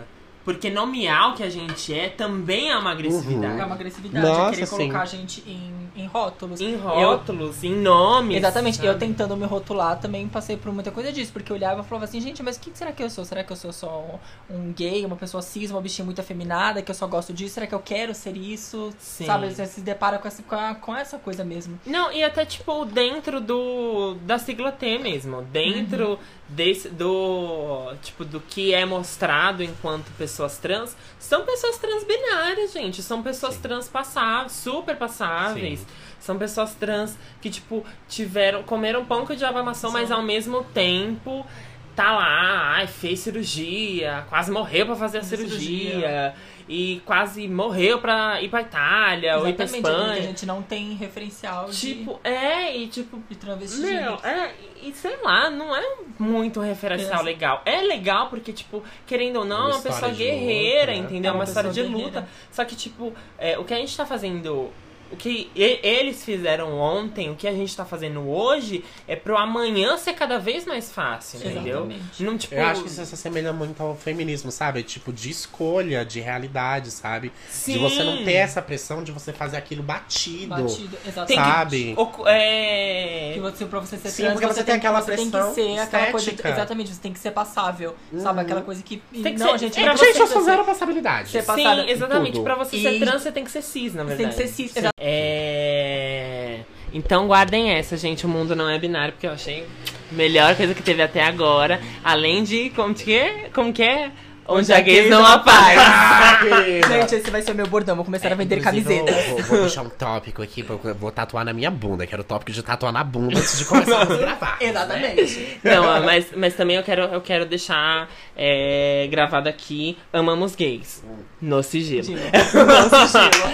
Porque nomear o que a gente é também é uma agressividade. É uma agressividade, Nossa, é querer sim. colocar a gente em, em rótulos. Em Eu- rótulos, em nomes. Exatamente, sabe? eu tentando me rotular também passei por muita coisa disso, porque eu olhava e falava assim, gente, mas o que será que eu sou? Será que eu sou só um gay, uma pessoa cis, uma bichinha muito afeminada, que eu só gosto disso? Será que eu quero ser isso? Sim. Sabe, você se depara com essa, com, a- com essa coisa mesmo. Não, e até tipo dentro do da sigla T mesmo, dentro Uhum. Desse do tipo do que é mostrado enquanto pessoas trans, são pessoas transbinárias, gente, são pessoas trans passáveis, super passáveis. Sim. São pessoas trans que tipo tiveram comeram pão com diabo amassou, mas ao mesmo tempo tá lá, ai, fez cirurgia, quase morreu pra fazer a cirurgia. cirurgia. E quase morreu pra ir pra Itália ou ir pra Exatamente, né, que a Espanha. gente não tem referencial de, Tipo, é, e tipo, de travesti. meu, é, e sei lá, não é muito referencial Pensa. legal. É legal porque, tipo, querendo ou não, é Uma uma pessoa de guerreira, luta, né? entendeu? É uma uma história de luta. guerreira. Só que, tipo, é, o que a gente tá fazendo. O que eles fizeram ontem, o que a gente tá fazendo hoje, é pro amanhã ser cada vez mais fácil, entendeu? Exatamente. Não, tipo, Eu acho que isso se assemelha muito ao feminismo, sabe? Tipo, de escolha, de realidade, sabe? Sim. De você não ter essa pressão de você fazer aquilo batido. Batido, Tem exatamente. que- Sabe? ocu- é... Que você, pra você ser Sim, trans, porque você você tem aquela você tem pressão que ser aquela coisa. estética. Exatamente, você tem que ser passável. Sabe? Aquela coisa que. Tem que não, ser- gente, é, pra Gente, você eu sou zero passabilidade. Ser Sim, exatamente. tudo. Pra você E- ser trans, você tem que ser cis, na Você verdade. tem que ser cis. exa- É... Então guardem essa, gente. O mundo não é binário, porque eu achei a melhor coisa que teve até agora. Além de. Como que é? Como que é? Onde a gays não. Ah, querida. Gente, esse vai ser o meu bordão. Vou começar a vender É, Inclusive. Eu, vou, vou deixar um tópico aqui, pra eu vou tatuar na minha bunda. Quero o tópico de tatuar na bunda antes de começar a gravar. Exatamente. Não, mas, mas também eu quero, eu quero deixar é, gravado aqui: amamos gays. No sigilo. Não sigilo.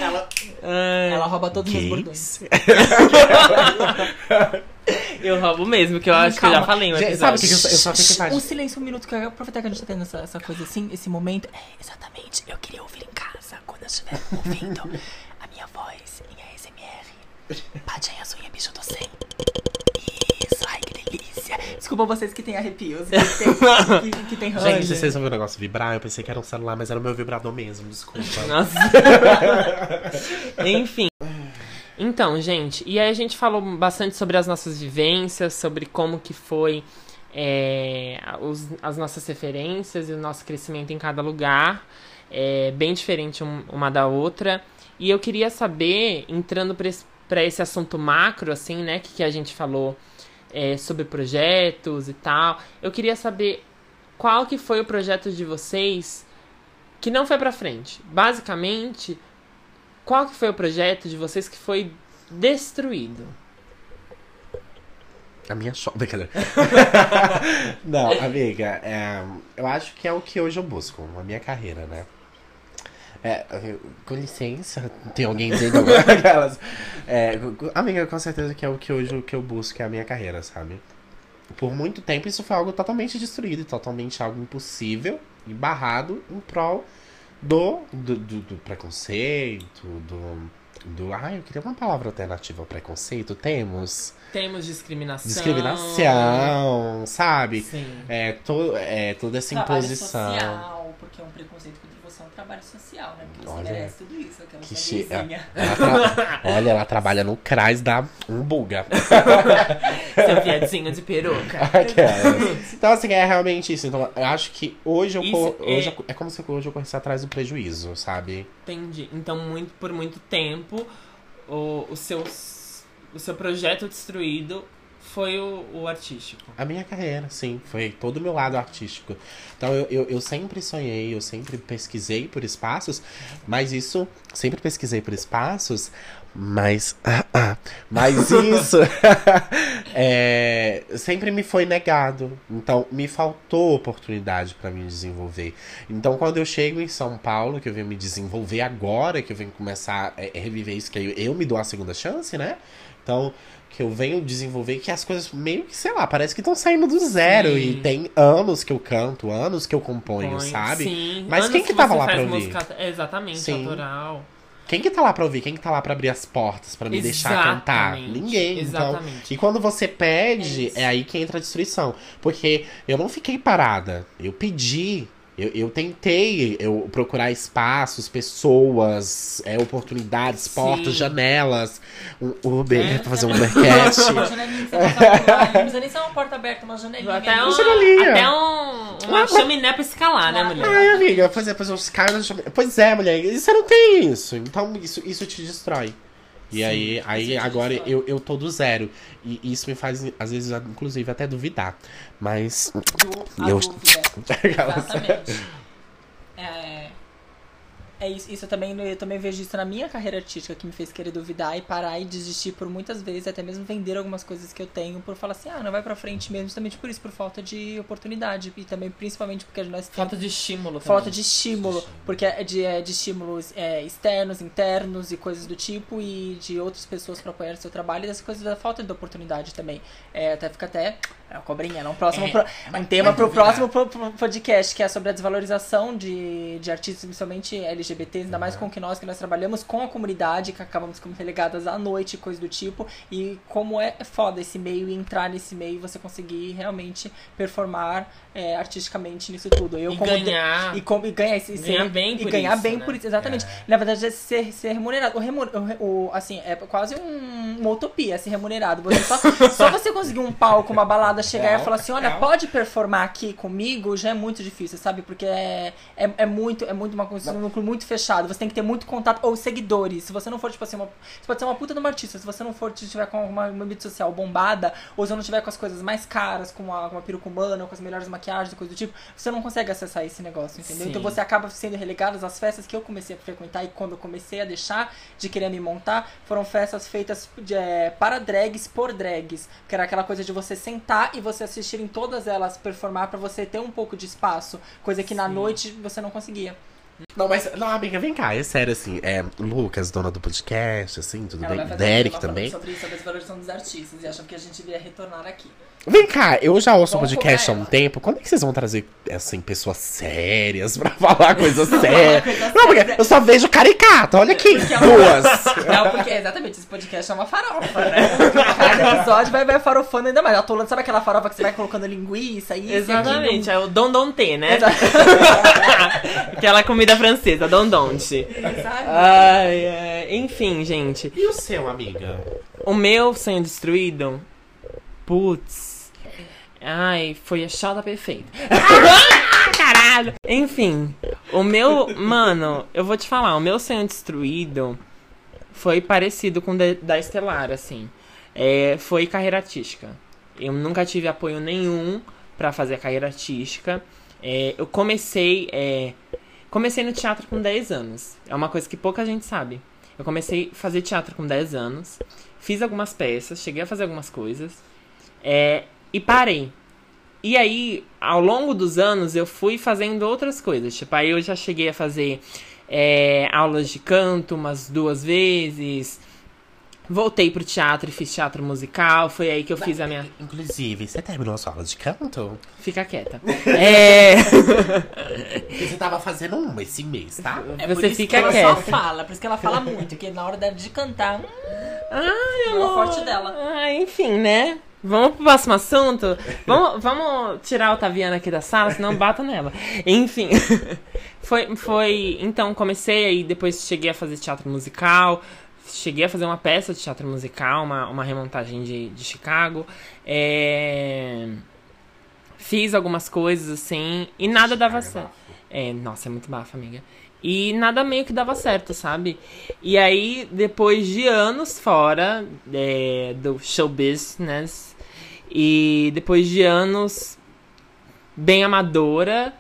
Ela, Ai, ela rouba todos os meus bordões. (laughs) (laughs) eu roubo mesmo, que eu acho que eu já Calma. falei episódio. sabe o que que eu, só- eu só fico Um imaginando? silêncio, um minuto, que eu aproveitar que a gente tá tendo essa, essa coisa assim, esse momento. É, exatamente. Eu queria ouvir em casa, quando eu estiver ouvindo a minha voz em ASMR. Patinha as unhas, bicho do 100. Isso, ai que delícia. Desculpa vocês que têm arrepios, que tem, que, que tem (laughs) range. Gente, vocês ouviram o negócio vibrar? Eu pensei que era um celular, mas era o meu vibrador mesmo, desculpa. Nossa. (laughs) Enfim. Então, gente, e aí a gente falou bastante sobre as nossas vivências, sobre como que foi é, os- as nossas referências e o nosso crescimento em cada lugar. É bem diferente um- uma da outra. E eu queria saber, entrando para esse, esse assunto macro, assim, né, que, que a gente falou é, sobre projetos e tal, eu queria saber qual que foi o projeto de vocês que não foi pra frente. Basicamente, qual que foi o projeto de vocês que foi destruído? A minha show. (laughs) Brincadeira. (laughs) Não, amiga, é, eu acho que é o que hoje eu busco, a minha carreira, né? É, com licença, tem alguém dizendo (laughs) aquelas. É, amiga, com certeza que é o que hoje o que eu busco é a minha carreira, sabe? Por muito tempo isso foi algo totalmente destruído totalmente algo impossível e barrado em prol do, do, do, do preconceito, do, do. Ai, eu queria uma palavra alternativa ao preconceito. Temos Temos discriminação. discriminação, sabe? Sim. É, to, é toda essa Trabalho imposição. social, porque é um preconceito contra você é um trabalho social, né? Porque você Olha, merece tudo isso, aquela Que sua che... gayzinha. ela tra- Olha, ela trabalha no CRAS da Umbuga. (laughs) Seu viadinho de peruca. (laughs) Então, assim, é realmente isso. Então, eu acho que hoje eu Isso co- é- hoje eu- é... como se hoje eu corresse atrás do prejuízo, sabe? Entendi. Então, muito, por muito tempo, o, o, seu, o seu projeto destruído foi o, o artístico? A minha carreira, sim. Foi todo o meu lado artístico. Então eu, eu, eu sempre sonhei, eu sempre pesquisei por espaços, mas isso. Sempre pesquisei por espaços, mas. (laughs) mas isso. (laughs) é, sempre me foi negado. Então me faltou oportunidade para me desenvolver. Então quando eu chego em São Paulo, que eu venho me desenvolver agora, que eu venho começar a reviver isso, que eu, eu me dou a segunda chance, né? Então que eu venho desenvolver que as coisas meio que, sei lá, parece que estão saindo do zero. Sim. E tem anos que eu canto, anos que eu componho, Põe- sabe? Sim. Mas Anos quem que tava você lá pra ouvir? música- Exatamente, Sim. autoral. Quem que tá lá pra ouvir? Quem que tá lá pra abrir as portas, pra me deixar cantar? Exatamente, Ninguém. Então, exatamente. e quando você pede, É é aí que entra a destruição. Porque eu não fiquei parada. Eu pedi. Eu, eu tentei eu procurar espaços, pessoas, é, oportunidades, Sim. portas, janelas. Um Uber, É. pra fazer um Ubercast. Uma janelinha Não precisa nem ser uma porta aberta, uma janelinha. Até, um, janelinha. até um, uma chaminé pra escalar, né, mulher? Ai, amiga, é, pois os caras. Pois é, mulher, você não tem isso. Então isso, isso te destrói. E Sim, aí, aí agora eu, eu tô do zero. E isso me faz, às vezes, inclusive, até duvidar. Mas. Do, Eu- dúvida. (laughs) Exatamente. É, é isso, isso eu também, eu também vejo isso na minha carreira artística, que me fez querer duvidar e parar e desistir por muitas vezes, até mesmo vender algumas coisas que eu tenho, por falar assim, ah, não vai pra frente mesmo, justamente por isso, por falta de oportunidade. E também, principalmente, porque nós temos Falta de estímulo também. falta de estímulo, porque é de, é de estímulos é, externos, internos e coisas do tipo, e de outras pessoas para apoiar o seu trabalho, e dessas coisas da falta de oportunidade também. É, até fica até. É uma cobrinha, não? Próximo, É, pro- mas- um tema mas pro duvidar. próximo pro- pro podcast, que é sobre a desvalorização de, de artistas, principalmente LGBTs, ainda mais com que nós que nós trabalhamos com a comunidade, que acabamos como relegadas à noite, coisa do tipo, e como é foda esse meio e entrar nesse meio e você conseguir realmente performar é, artisticamente nisso tudo. Eu E como de- ganhar. e, como, e ganhar, esse- Ganhar ser- bem e por ganhar isso, bem né? por isso, exatamente. É. Na verdade, é ser, ser remunerado. O, o o- assim, é quase um- uma utopia ser remunerado. Você só, (laughs) só você conseguir um palco, uma balada, chegar e falar assim, olha, real. pode performar aqui comigo, já é muito difícil, sabe? Porque é, é, é muito, é muito uma coisa, um núcleo muito fechado. Você tem que ter muito contato, ou seguidores. Se você não for, tipo assim, uma, você pode ser uma puta de uma artista. Se você não for, se tiver com uma, uma mídia social bombada, ou se você não tiver com as coisas mais caras, com uma, uma peruca humana, ou com as melhores maquiagens, coisa do tipo, você não consegue acessar esse negócio, entendeu? Sim. Então você acaba sendo relegado às festas que eu comecei a frequentar e quando eu comecei a deixar de querer me montar, foram festas feitas de, é, para drags por drags, que era aquela coisa de você sentar e você assistir em todas elas performar pra você ter um pouco de espaço, coisa que na Sim. noite você não conseguia. Não, mas, não, amiga, vem cá, é sério, assim. É, Lucas, dona do podcast, assim, tudo Ela bem? Derek também. sobre isso, sobre a desvalorização dos artistas e acham que a gente devia retornar aqui. Vem cá, eu já ouço o Vamos podcast há um tempo. Quando é que vocês vão trazer, assim, pessoas sérias pra (laughs) falar coisas sérias? coisa Não, porque séria. eu só vejo caricato, olha aqui, Porque é uma- duas. (laughs) Não, porque exatamente, esse podcast é uma farofa, né? (laughs) Cada episódio vai, vai farofando ainda mais. Atolando, sabe aquela farofa que você vai colocando linguiça, isso, Exatamente, e é o Don Don T, né? Aquela comida francesa, Don Donte. Sabe? Ai, ai. Enfim, gente. E o seu, amiga? O meu sonho destruído. Putz. Ai, foi a chata perfeita. (laughs) Ah, Caralho. Enfim, o meu. Mano, eu vou te falar, o meu sonho destruído foi parecido com o da Estelar, assim. É, foi carreira artística. Eu nunca tive apoio nenhum pra fazer carreira artística. É, eu comecei. é, comecei no teatro com 10 anos. É uma coisa que pouca gente sabe. Eu comecei a fazer teatro com 10 anos. Fiz algumas peças, cheguei a fazer algumas coisas. é, e parei. E aí, ao longo dos anos, eu fui fazendo outras coisas. Tipo, aí eu já cheguei a fazer é, aulas de canto umas duas vezes. Voltei pro teatro e fiz teatro musical. Foi aí que eu fiz a minha. Inclusive, você terminou a sua aula de canto? Fica quieta. (laughs) É. Você tava fazendo uma esse mês, tá? É por Você isso fica que ela só quieta. fala, por isso que ela fala muito, porque na hora de cantar, hum, Ai, é o amor. forte dela. Ah, enfim, né? Vamos pro próximo assunto? Vamos, vamos tirar a Otaviana aqui da sala, senão bato nela. Enfim. (laughs) Foi, foi. Então, comecei aí, depois cheguei a fazer teatro musical. Cheguei a fazer uma peça de teatro musical, uma, uma remontagem de, de Chicago. É, Fiz algumas coisas assim, e nada dava certo. É, nossa, é muito bafo, amiga. E nada meio que dava certo, sabe? E aí, depois de anos fora é, do show business, E depois de anos bem amadora,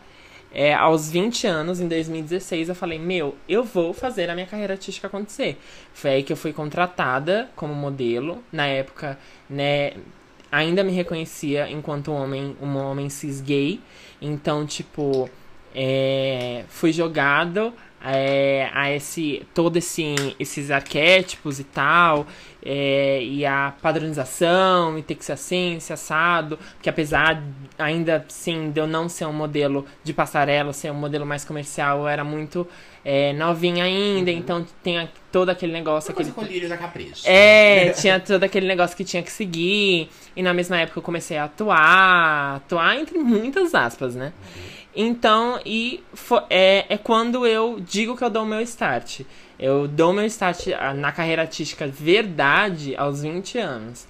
é, aos 20 anos, em 2016, eu falei: Meu, eu vou fazer a minha carreira artística acontecer. Foi aí que eu fui contratada como modelo. Na época, né, ainda me reconhecia enquanto homem, um homem cis gay. Então, tipo, é, fui jogado é, a esse todo esse, esses arquétipos e tal é, e a padronização e ter que ser assim, ser assado que apesar ainda assim de eu não ser um modelo de passarela ser um modelo mais comercial eu era muito é, novinha ainda uhum. então tem todo aquele negócio Uma aquele coisa com lírio capricho é tinha todo aquele negócio que tinha que seguir e na mesma época eu comecei a atuar atuar entre muitas aspas né uhum. Então, e é, é quando eu digo que eu dou o meu start. Eu dou meu start ah, na carreira artística verdade aos 20 anos.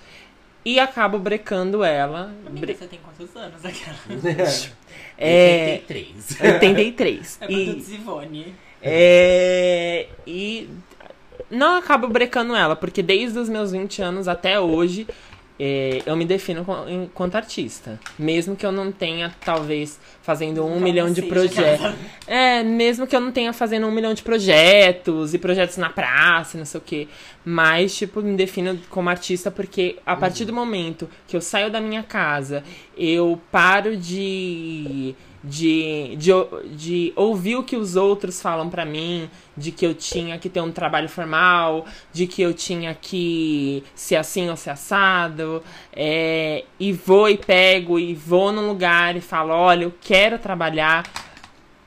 E acabo brecando ela. Amiga, bre... você tem quantos anos aquela? (laughs) é, 83. 83. É e, Zivone. É, e não acabo brecando ela, porque desde os meus 20 anos até hoje eu me defino enquanto artista. Mesmo que eu não tenha, talvez, fazendo um milhão de projetos. É, mesmo que eu não tenha fazendo um milhão de projetos e projetos na praça, não sei o quê. Mas, tipo, me defino como artista porque a partir uhum. do momento que eu saio da minha casa, eu paro de de, de, de ouvir o que os outros falam para mim, de que eu tinha que ter um trabalho formal, de que eu tinha que ser assim ou ser assado, é, e vou e pego e vou num lugar e falo: olha, eu quero trabalhar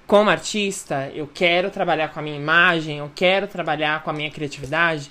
como artista, eu quero trabalhar com a minha imagem, eu quero trabalhar com a minha criatividade.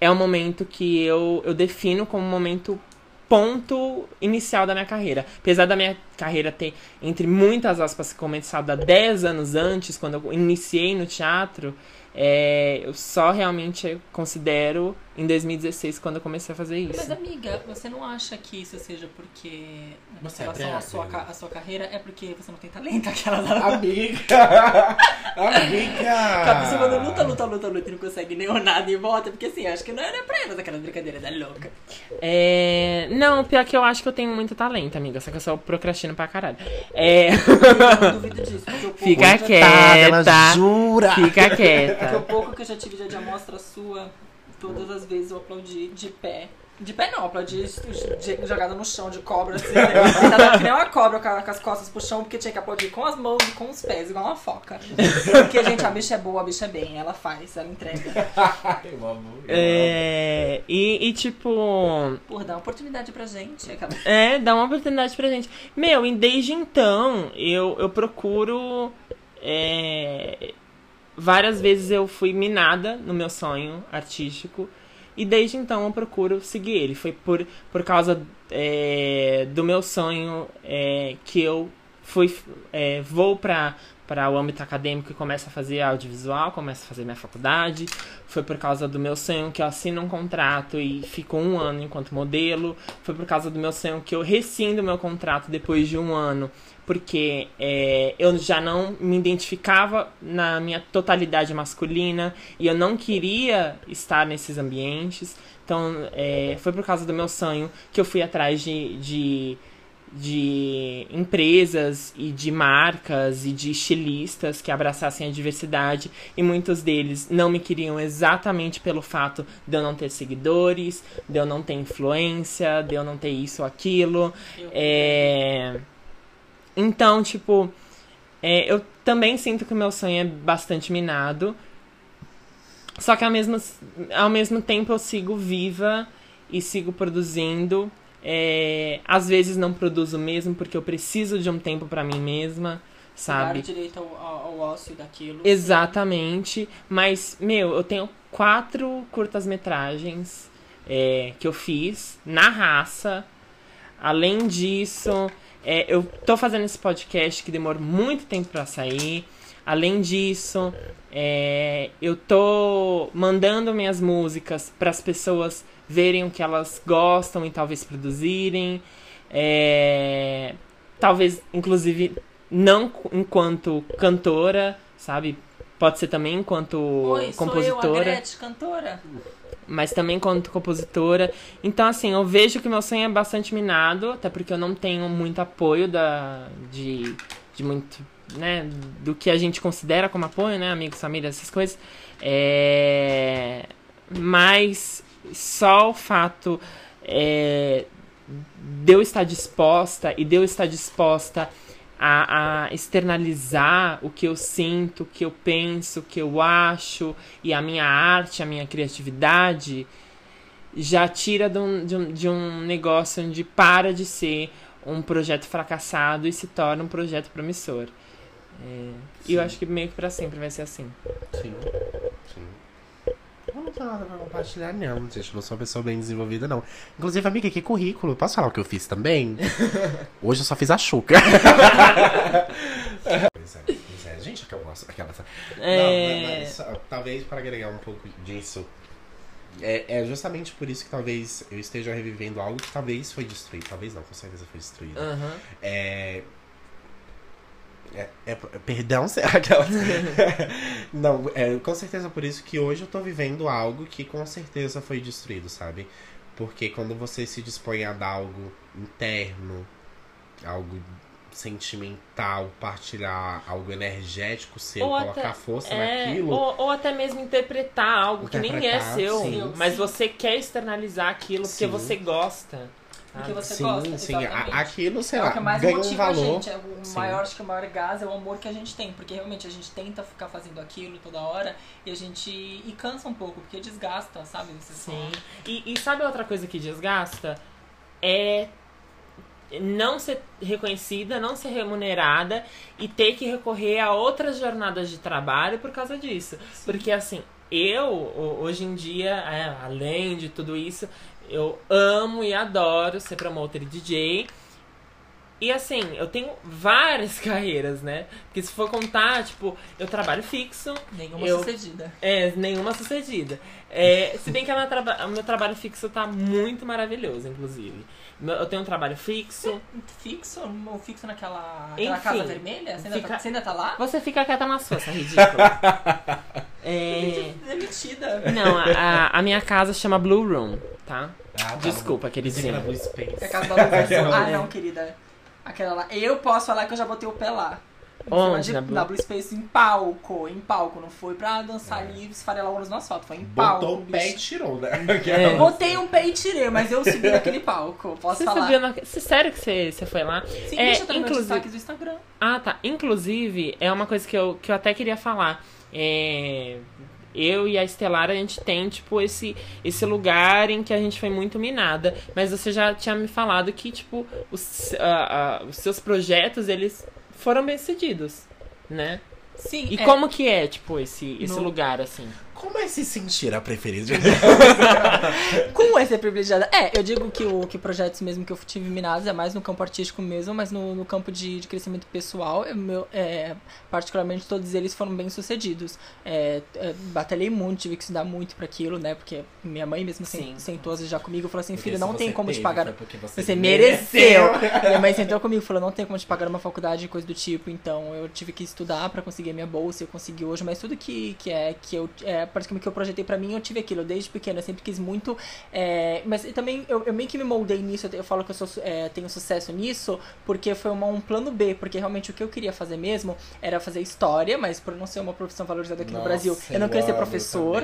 É um momento que eu, eu defino como um momento ponto inicial da minha carreira. Apesar da minha carreira ter, entre muitas aspas, começado há 10 anos antes, quando eu iniciei no teatro, é, eu só realmente considero em 2016 quando eu comecei a fazer isso. Mas amiga, você não acha que isso seja porque você relação é à sua, a sua carreira é porque você não tem talento (laughs) aquela da... Amiga! (laughs) amiga! A pessoa quando luta, luta, luta, luta e não consegue nem nada e volta, porque assim, acho que não era pra ela daquela brincadeira da louca. É... Não, pior que eu acho que eu tenho muito talento, amiga, só que eu só procrastino pra caralho. É... Eu não duvido disso, Fica quieta. jura! Fica quieta. Porque o pouco que eu já tive de amostra sua, todas as vezes eu aplaudi de pé. De pé não, aplaudi jogada no chão de cobra, assim, né? Tava que nem uma cobra com as costas pro chão, porque tinha que aplaudir com as mãos e com os pés, igual uma foca. Porque, gente, a bicha é boa, a bicha é bem, ela faz, ela entrega. (laughs) eu amo, eu é, e, e, tipo. Porra, dá uma oportunidade pra gente. Aquela... É, dá uma oportunidade pra gente. Meu, e desde então, eu, eu procuro. É, várias vezes eu fui minada no meu sonho artístico. E desde então eu procuro seguir ele. Foi por, por causa é, do meu sonho é, que eu fui é, vou para para o âmbito acadêmico e começo a fazer audiovisual, começo a fazer minha faculdade. Foi por causa do meu sonho que eu assino um contrato e fico um ano enquanto modelo. Foi por causa do meu sonho que eu rescindo meu contrato depois de um ano porque é, eu já não me identificava na minha totalidade masculina e eu não queria estar nesses ambientes. Então, é, foi por causa do meu sonho que eu fui atrás de, de, de empresas e de marcas e de estilistas que abraçassem a diversidade e muitos deles não me queriam exatamente pelo fato de eu não ter seguidores, de eu não ter influência, de eu não ter isso ou aquilo. É então, tipo, é, eu também sinto que o meu sonho é bastante minado. Só que ao mesmo, ao mesmo tempo eu sigo viva e sigo produzindo. É, às vezes não produzo mesmo porque eu preciso de um tempo para mim mesma, sabe? Dar direito ao, ao ócio daquilo. Exatamente. Mas, meu, eu tenho quatro curtas-metragens é, que eu fiz na raça. Além disso, é, eu tô fazendo esse podcast que demora muito tempo para sair. Além disso, é, eu tô mandando minhas músicas para as pessoas verem o que elas gostam e talvez produzirem. É, talvez, inclusive, não enquanto cantora, sabe? pode ser também enquanto Oi, sou eu, a compositora, Gretchen, cantora. Mas também enquanto compositora. Então, assim, eu vejo que meu sonho é bastante minado, até porque eu não tenho muito apoio da, de, de muito, né, do que a gente considera como apoio, né, amigos, família, essas coisas. É, mas só o fato é, de eu estar disposta e de eu estar disposta a, a externalizar o que eu sinto, o que eu penso, o que eu acho e a minha arte, a minha criatividade, já tira de um, de um, de um negócio onde para de ser um projeto fracassado e se torna um projeto promissor. É, e eu acho que meio que pra sempre vai ser assim. Sim. Sim. Tenho nada pra compartilhar, não, gente. Eu não sou uma pessoa bem desenvolvida, não. Inclusive, amiga, que currículo? Posso falar o que eu fiz também? (laughs) Hoje eu só fiz a chuca. (laughs) pois é, pois é. Gente, que eu gosto. Aquela... É. Não, mas só- talvez para agregar um pouco disso. É, é justamente por isso que talvez eu esteja revivendo algo que talvez foi destruído. Talvez não, com certeza foi destruído. Aham. É. É, é- perdão, (laughs) aquela. Não, é com certeza por isso que hoje eu tô vivendo algo que com certeza foi destruído, sabe? Porque quando você se dispõe a dar algo interno, algo sentimental, partilhar algo energético seu, Ou colocar até- força É, naquilo. ou, ou até mesmo interpretar algo que nem é Interpretar, seu, sim. mas você quer externalizar aquilo porque Sim. você gosta. Porque sabe? você sim, gosta, sim. a- exatamente. aquilo, sei é lá, o que mais ganha um motiva a valor. gente. É o Sim. maior, acho que o maior gás é o amor que a gente tem. Porque realmente a gente tenta ficar fazendo aquilo toda hora e a gente. E cansa um pouco, porque desgasta, sabe? Você só- Sim. E, e sabe outra coisa que desgasta? É não ser reconhecida, não ser remunerada e ter que recorrer a outras jornadas de trabalho por causa disso. Porque assim, eu, ho- hoje em dia, é, além de tudo isso, eu amo e adoro ser promoter e DJ. E assim, eu tenho várias (laughs) carreiras, né? Porque se for contar, tipo, eu trabalho fixo, Nenhuma Eu- sucedida. é, nenhuma sucedida. É, se bem que a minha traba- o meu trabalho fixo tá muito maravilhoso, inclusive. Eu tenho um trabalho fixo. Fixo? Ou fixo naquela aquela Enfim, casa vermelha? Você ainda, fica- tá, você ainda tá lá? Você fica quieta na sua, essa (laughs) ridícula. É, Demitida. não, a, a- minha casa chama Blue Room, tá? Ah, tá. Desculpa, Pensei que era queridinho. Blue Space. É a casa da luz azul. Ah, É. não, querida. Aquela lá. Eu posso falar que eu já botei o pé lá. Onde? Na de- Blue- Space em palco. Em palco. Não foi pra dançar ali e esfarelar olhos no asfalto. Foi em palco. Botou o pé e tirou, né? É. (laughs) Eu botei um pé e tirei, mas eu subi naquele palco. Posso Você falar? subiu na... Sério que você, você foi lá? Sim, É, deixa eu inclusive- destaques do Instagram. Ah, tá. Inclusive, é uma coisa que eu, que eu até queria falar. É, Eu e a Estelar, a gente tem, tipo, esse, esse lugar em que a gente foi muito minada. Mas você já tinha me falado que, tipo, os, ah, ah, os seus projetos, eles foram bem sucedidos, né? Sim, E é, como que é, tipo, esse, esse No- lugar, assim? Como é se sentir a preferida? (laughs) Como é ser privilegiada? É, eu digo que o que projetos mesmo que eu tive minados é mais no campo artístico mesmo, mas no, no campo de, de crescimento pessoal, é, meu, é, particularmente todos eles foram bem sucedidos. É, é, batalhei muito, tive que estudar muito pra aquilo, né? Porque minha mãe mesmo Sim. sentou já comigo e falou assim, se não tem como te pagar. você, Você mereceu! minha mãe sentou comigo e falou, não tem como te pagar uma faculdade e coisa do tipo, então eu tive que estudar pra conseguir a minha bolsa, eu consegui hoje, mas tudo que, que é que eu é, praticamente que eu projetei pra mim, eu tive aquilo, desde pequena, eu sempre quis muito, é, mas também eu, eu meio que me moldei nisso, eu, eu falo que eu sou, é, tenho sucesso nisso, porque foi uma- um plano B, porque realmente o que eu queria fazer mesmo era fazer história, mas por não ser uma profissão valorizada aqui no Brasil, eu não queria ser professor,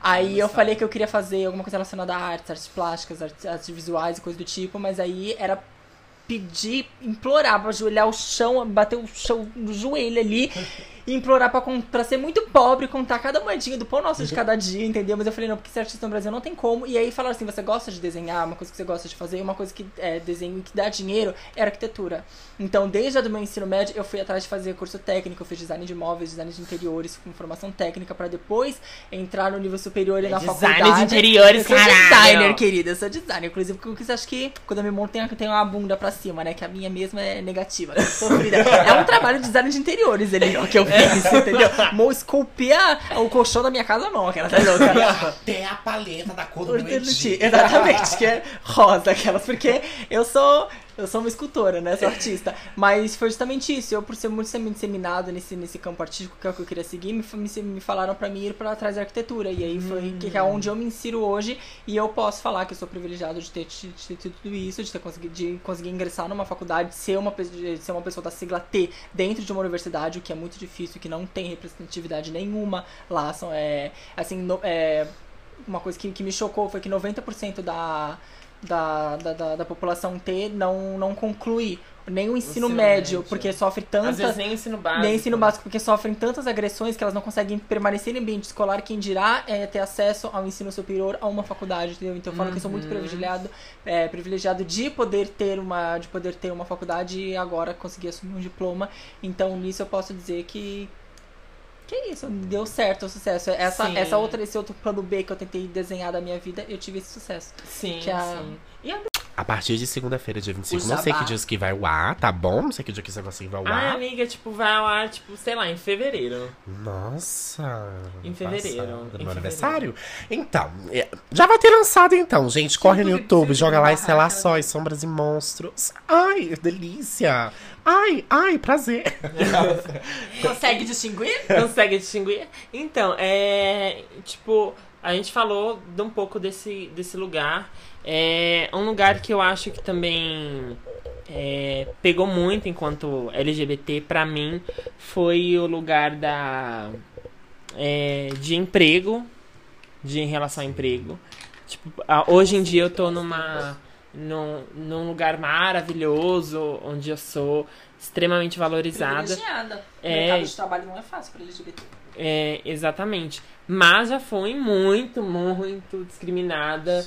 Aí eu falei que eu queria fazer alguma coisa relacionada a artes, artes plásticas, artes, artes visuais e coisa do tipo, mas aí era pedir, implorar pra ajoelhar o chão, bater o chão no joelho ali (laughs) e implorar pra, pra ser muito pobre, contar cada moedinha do pão nosso de cada dia, entendeu? Mas eu falei, não, porque ser artista no Brasil não tem como. E aí falaram assim, você gosta de desenhar, uma coisa que você gosta de fazer, uma coisa que é desenho e que dá dinheiro é arquitetura. Então, desde a do meu ensino médio, eu fui atrás de fazer curso técnico, eu fiz design de imóveis, design de interiores, com formação técnica, pra depois entrar no nível superior e É na design faculdade. de interiores, eu sou caralho! designer, querida, eu sou designer. Inclusive, porque você acha que quando eu me monto, tem, tem uma bunda pra cima, né? Que a minha mesma é negativa, né? sofrida. É um trabalho de design de interiores ó, que eu fiz, (laughs) (laughs) entendeu? Mo esculpir o colchão da minha casa, não, aquela tá louca. Até a paleta da cor do meu. Exatamente, que é rosa aquelas, porque eu sou. Eu sou uma escultora, né? Sou artista. Mas foi justamente isso. Eu, por ser muito disseminado nesse, nesse campo artístico, que é o que eu queria seguir, me, me, me falaram pra mim ir pra trás da arquitetura. E aí foi que é onde eu me insiro hoje. E eu posso falar que eu sou privilegiado de ter, de ter tudo isso, de, ter conseguido, de conseguir ingressar numa faculdade, de ser, uma, de ser uma pessoa da sigla T dentro de uma universidade, o que é muito difícil, que não tem representatividade nenhuma lá. São, é, assim, no, é, uma coisa que, que me chocou foi que 90% da, da, da, da, da população T não, não conclui nem o ensino, ensino médio, médio. porque sofre tantas. Às vezes nem o ensino básico. Nem ensino básico, porque sofrem tantas agressões que elas não conseguem permanecer em ambiente escolar. Quem dirá é ter acesso ao ensino superior a uma faculdade, entendeu? Então eu falo que eu sou muito Uhum. privilegiado, é, privilegiado de poder ter uma, de poder ter uma faculdade e agora conseguir assumir um diploma. Então nisso eu posso dizer que que isso, deu certo o sucesso. Essa, Sim. essa outra, esse outro plano B que eu tentei desenhar da minha vida, eu tive esse sucesso. Sim, que a- sim. E a... A partir de segunda-feira, dia 25, O não sei que dias que vai ao ar, tá bom? Não sei que dia que esse vai Ai, ar. amiga, tipo, vai ao ar, tipo, sei lá, em fevereiro. Nossa. Em fevereiro, em No meu fevereiro. aniversário? Então, é, já vai ter lançado então, gente. Corre no YouTube, YouTube, precisa joga de lá Estelações, Sombras e Monstros. Ai, delícia. Ai, ai, prazer. (laughs) Consegue distinguir? Consegue distinguir? Então, é. Tipo, a gente falou de um pouco desse, desse lugar. É um lugar que eu acho que também é, pegou muito enquanto LGBT pra mim foi o lugar da é, de emprego, de em relação ao emprego. Tipo, a- hoje em dia eu tô numa num, num lugar maravilhoso, onde eu sou extremamente valorizada. É. O mercado de trabalho não é fácil para LGBT. É, exatamente. Mas já fui muito, muito discriminada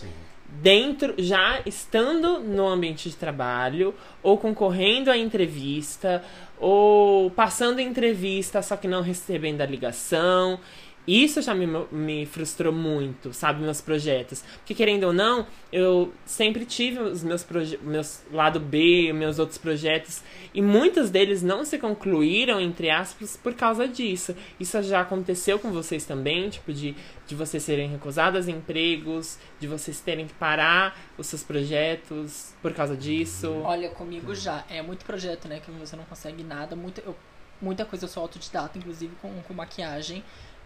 dentro, já estando no ambiente de trabalho, ou concorrendo à entrevista, ou passando entrevista, só que não recebendo a ligação. Isso já me, me frustrou muito, sabe, meus projetos. Porque, querendo ou não, eu sempre tive os meus, meus lado B, meus outros projetos, e muitos deles não se concluíram, entre aspas, por causa disso. Isso já aconteceu com vocês também, tipo, de, de vocês serem recusadas em empregos, de vocês terem que parar os seus projetos por causa disso. Olha, comigo já. É muito projeto, né? Que você não consegue nada. Muita, eu- muita coisa eu sou autodidata, inclusive com, com maquiagem.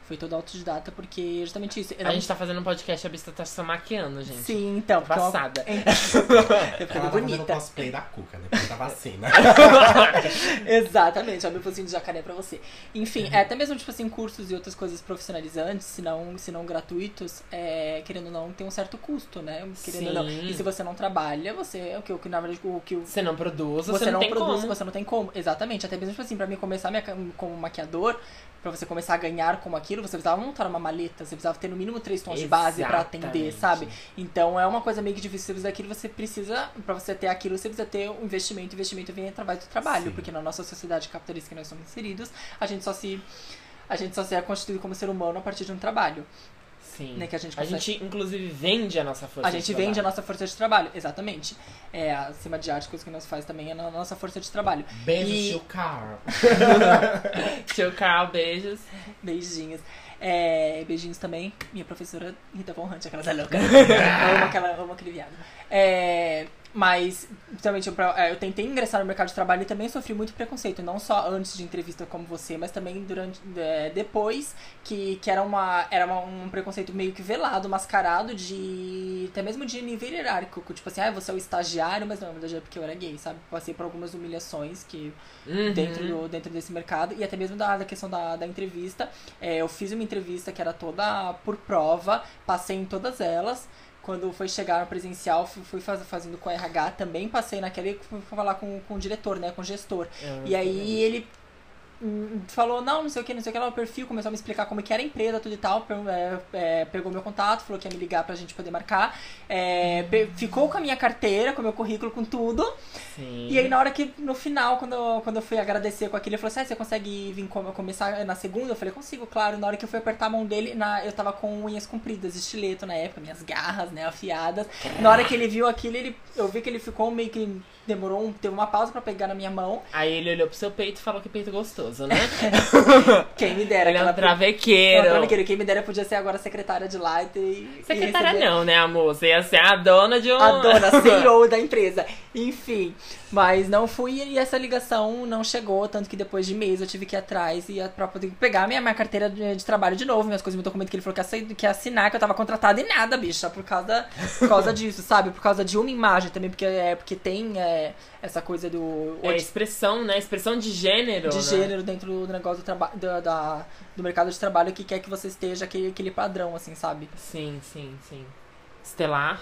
Foi toda autodidata, porque justamente isso. eu A não- gente tá fazendo um podcast, a Bista tá se maquiando, gente. Sim, então. Tô é uma- passada. (laughs) Eu Ela fico tá fazendo bonita. cosplay da Cuca, depois da vacina. (laughs) Exatamente, ó, meu focinho de jacaré pra você. Enfim, é, até mesmo, tipo assim, cursos e outras coisas profissionalizantes, se não, se não gratuitos, é, querendo ou não, tem um certo custo, né? Querendo ou não. Sim. E se você não trabalha, você, o que, o que na verdade, o que o Você não produz, você, você, não, tem produz, como. você não tem como. Exatamente. Até mesmo, tipo assim, pra mim começar minha, como maquiador, pra você começar a ganhar como aquilo, você precisava montar uma maleta, você precisava ter no mínimo três tons de base pra atender, Exatamente. sabe? Então é uma coisa meio que difícil você precisa daquilo, você precisa, pra você ter aquilo, você precisa ter um investimento, investimento vem através do trabalho, Sim. porque na nossa sociedade capitalista que nós somos inseridos, a gente só se. A gente só se é constituído como ser humano a partir de um trabalho. Sim. Né, que a gente a gente, inclusive, vende a nossa força A gente de vende a trabalho. nossa força de trabalho, exatamente. É, acima de arte, coisa que nós faz também é na nossa força de trabalho. Beijo, E- tio Carl. (laughs) Tio Carl, beijos. Beijinhos. É, beijinhos também. Minha professora Rita Von Hunt, aquela da louca. eu (laughs) amo, aquela, amo aquele viado. É, mas, pra- é, eu tentei ingressar no mercado de trabalho e também sofri muito preconceito. Não só antes de entrevista como você, mas também durante é, depois, que, que era, uma, era uma- um preconceito meio que velado, mascarado de. até mesmo de nível hierárquico. Tipo assim, ah, você é o estagiário, mas não, na verdade é porque eu era gay, sabe? Passei por algumas humilhações que Uhum. dentro, do, dentro desse mercado e até mesmo da, da questão da, da entrevista. É, eu fiz uma entrevista que era toda por prova, passei em todas elas. Quando foi chegar no presencial, fui, faz- fazendo com o RH, também passei naquela e fui falar com, com o diretor, né, com o gestor. Eu E aí ele hum, falou, não, não sei o que, não sei o que lá, o perfil, começou a me explicar como que era a empresa, tudo e tal, é, é, pegou meu contato, falou que ia me ligar pra gente poder marcar, é, ficou com a minha carteira, com o meu currículo, com tudo, Sim. e aí, na hora que, no final, quando eu, quando eu fui agradecer com aquilo, ele falou assim: ah, você consegue vir com- começar na segunda? Eu falei: consigo, claro. Na hora que eu fui apertar a mão dele, na, eu tava com unhas compridas, estileto na época, minhas garras, né, afiadas. Na hora que ele viu aquilo, ele, eu vi que ele ficou meio que. Demorou, um, teve uma pausa pra pegar na minha mão. Aí ele olhou pro seu peito e falou que peito gostoso, né? (laughs) Quem me dera. Ele é um travequeiro. Ela travequeiro. Quem me dera podia ser agora secretária de lá e ter. e Secretária receber- não, né, amor? Você ia ser a dona de um... A dona (laughs) CEO da empresa. Enfim. Mas não fui e essa ligação não chegou. Tanto que depois de mês eu tive que ir atrás e pra poder pegar minha, minha carteira de, de trabalho de novo, minhas coisas, meu documento que ele falou que ia, assi- que ia assinar, que eu tava contratada e nada, bicha. Por causa, por causa (laughs) disso, sabe? Por causa de uma imagem também, porque, é, porque tem é, essa coisa do. É expressão, né? Expressão de gênero, de né? gênero dentro do negócio do, traba do, da, do mercado de trabalho que quer que você esteja aquele, aquele padrão, assim, sabe? Sim, sim, sim. Estelar.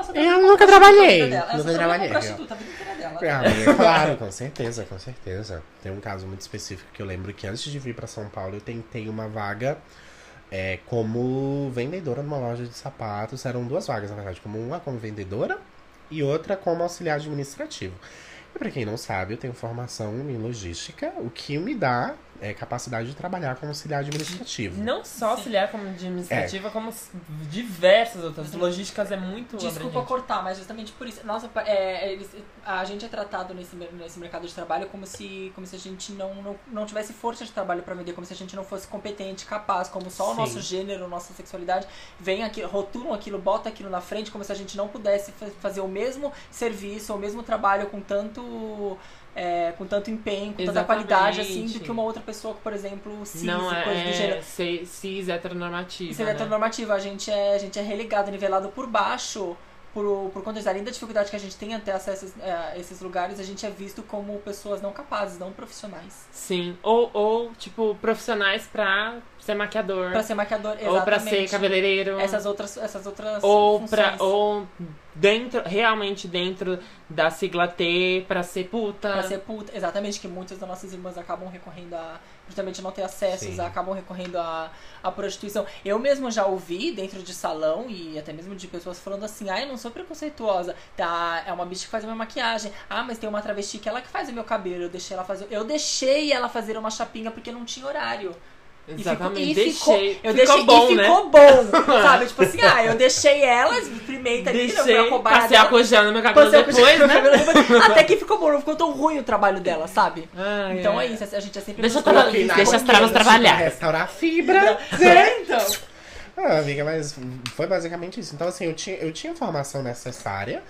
Nossa, Eu nunca trabalhei, nunca trabalhei. prostituta a vida inteira dela. (laughs) Claro, com certeza, com certeza. Tem um caso muito específico que eu lembro que antes de vir pra São Paulo eu tentei uma vaga é, como vendedora numa loja de sapatos. Eram duas vagas, na verdade, como uma como vendedora e outra como auxiliar administrativo. E pra quem não sabe, eu tenho formação em logística, o que me dá é, capacidade de trabalhar como auxiliar administrativo. Não só auxiliar como administrativa, como s- diversas outras. Logísticas é muito Desculpa abrangente. cortar, mas justamente por isso. Nossa, pa- é, eles- a gente é tratado nesse, nesse mercado de trabalho como se, como se a gente não, não, não tivesse força de trabalho pra vender, como se a gente não fosse competente, capaz, como só o Sim. nosso gênero, nossa sexualidade vem aqui, rotulam aquilo, bota aquilo na frente, como se a gente não pudesse fa- fazer o mesmo serviço, o mesmo trabalho com tanto. É, com tanto empenho, com tanta Exatamente. qualidade, assim, do que uma outra pessoa por exemplo, cis, Não e coisa do gênero. é cis, cis heteronormativa. É né? heteronormativa, a gente é, a gente é relegado, nivelado por baixo, por, por conta da dificuldade que a gente tem até acesso a esses, é, a esses lugares, a gente é visto como pessoas não capazes, não profissionais. Sim. Ou, ou, tipo, profissionais pra ser maquiador. Pra ser maquiador, exatamente. ou pra ser cabeleireiro. Essas outras, essas outras ou funções. pra ou dentro realmente dentro da sigla T pra ser puta Pra ser puta, exatamente, que muitas das nossas irmãs acabam recorrendo a justamente não ter acessos, Sim. acabam recorrendo à, à prostituição. Eu mesmo já ouvi dentro de salão e até mesmo de pessoas falando assim, ah, eu não sou preconceituosa, tá? É uma bicha que faz a minha maquiagem. Ah, mas tem uma travesti que ela que faz o meu cabelo, eu deixei ela fazer. Eu deixei ela fazer uma chapinha porque não tinha horário. E ficou- exatamente e deixei ficou, eu ficou deixei bom e né ficou bom, (laughs) sabe? Tipo assim, ah, eu deixei elas, primeita ali, deixei eu cobaia passei a cojar no meu cabelo depois coisa- né (laughs) Até que ficou bom, não ficou tão ruim o trabalho dela, sabe? Ai, então ai. é isso, a gente é sempre Deixa feliz. deixa as na travas trabalhar. Restaurar a fibra. É, então. Ah, amiga, mas foi basicamente isso. Então, assim, eu tinha, eu tinha formação necessária.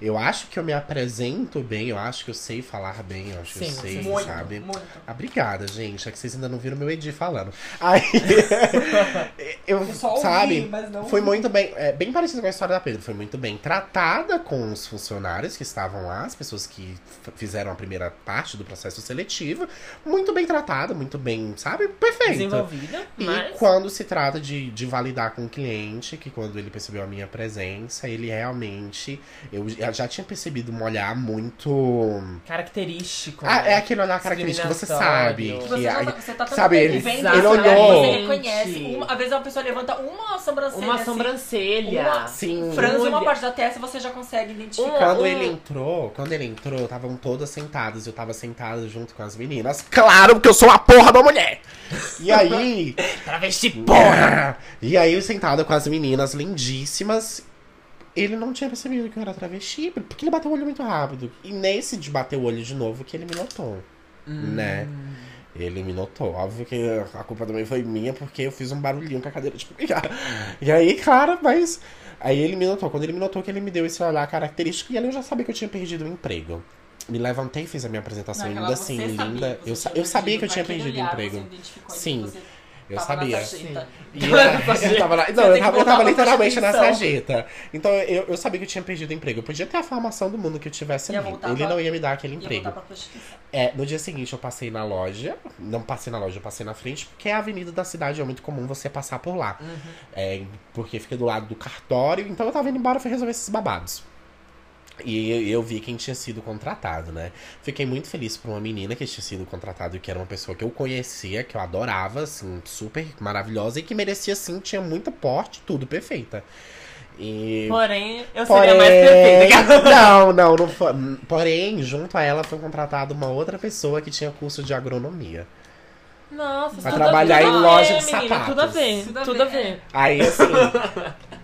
Eu acho que eu me apresento bem, eu acho que eu sei falar bem, eu acho que eu Sim, sei, Muito, sabe? muito. Ah, Obrigada, gente. É que vocês ainda não viram meu Edi falando. Aí, (laughs) eu, Eu só ouvi, sabe, mas não foi muito bem, é, bem parecido com a história da Pedro. Foi muito bem tratada com os funcionários que estavam lá, as pessoas que fizeram a primeira parte do processo seletivo. Muito bem tratada, muito bem, sabe? Perfeito. desenvolvida E mas quando se trata de, de validar com o cliente, que quando ele percebeu a minha presença, ele realmente. Eu já- já tinha percebido um olhar muito. característico Ah, né? é aquele olhar característico, você sabe. Discriminatório. Que Você, aí- tá, você tá sabe, ele- vendo ele que olhou. Você reconhece. Uma, às vezes uma pessoa levanta uma sobrancelha. uma assim, sobrancelha uma- Sim. franze uma parte da testa você já consegue identificar. Quando um- ele entrou, quando ele entrou, estavam todas sentadas. Eu tava sentada junto com as meninas. Claro, porque eu sou a porra da mulher! E aí. (laughs) travesti (laughs) Porra! E aí, eu sentada com as meninas lindíssimas. Ele não tinha percebido que eu era travesti, porque ele bateu o olho muito rápido. E nesse de bater o olho de novo que ele me notou. Né? Ele me notou. Óbvio que a culpa também foi minha, porque eu fiz um barulhinho com a cadeira de pegar. E aí, cara, mas. Aí ele me notou. Quando ele me notou que ele me deu esse olhar característico, e ali eu já sabia que eu tinha perdido o emprego. Me levantei, fiz a minha apresentação Naquela linda, assim, linda. Eu, eu sabia que eu tinha perdido o emprego. identificou Sim. Eu tava na sabia. sarjeta. (laughs) E eu, eu tava não, tem eu tava, eu literalmente na sarjeta. Então eu, eu sabia que eu tinha perdido o emprego. Eu podia ter a formação do mundo que eu tivesse Ia ali. Ele pra- não ia me dar aquele emprego. É, no dia seguinte eu passei na loja. Não passei na loja, eu passei na frente, porque a avenida da cidade é muito comum você passar por lá. É, porque fica do lado do cartório. Então eu tava indo embora pra resolver esses babados. E eu vi quem tinha sido contratado, né? Fiquei muito feliz por uma menina que tinha sido contratada, que era uma pessoa que eu conhecia, que eu adorava, assim, super maravilhosa e que merecia, assim, tinha muita porte, tudo perfeita. E. porém eu Porém, seria mais perfeita (laughs) não, não, não foi. Porém, junto a ela foi contratada uma outra pessoa que tinha curso de agronomia. nossa Pra tudo- trabalhar em loja ver, de menina, sapatos. tudo a ver Tudo a tudo a ver. ver Aí, assim. (laughs)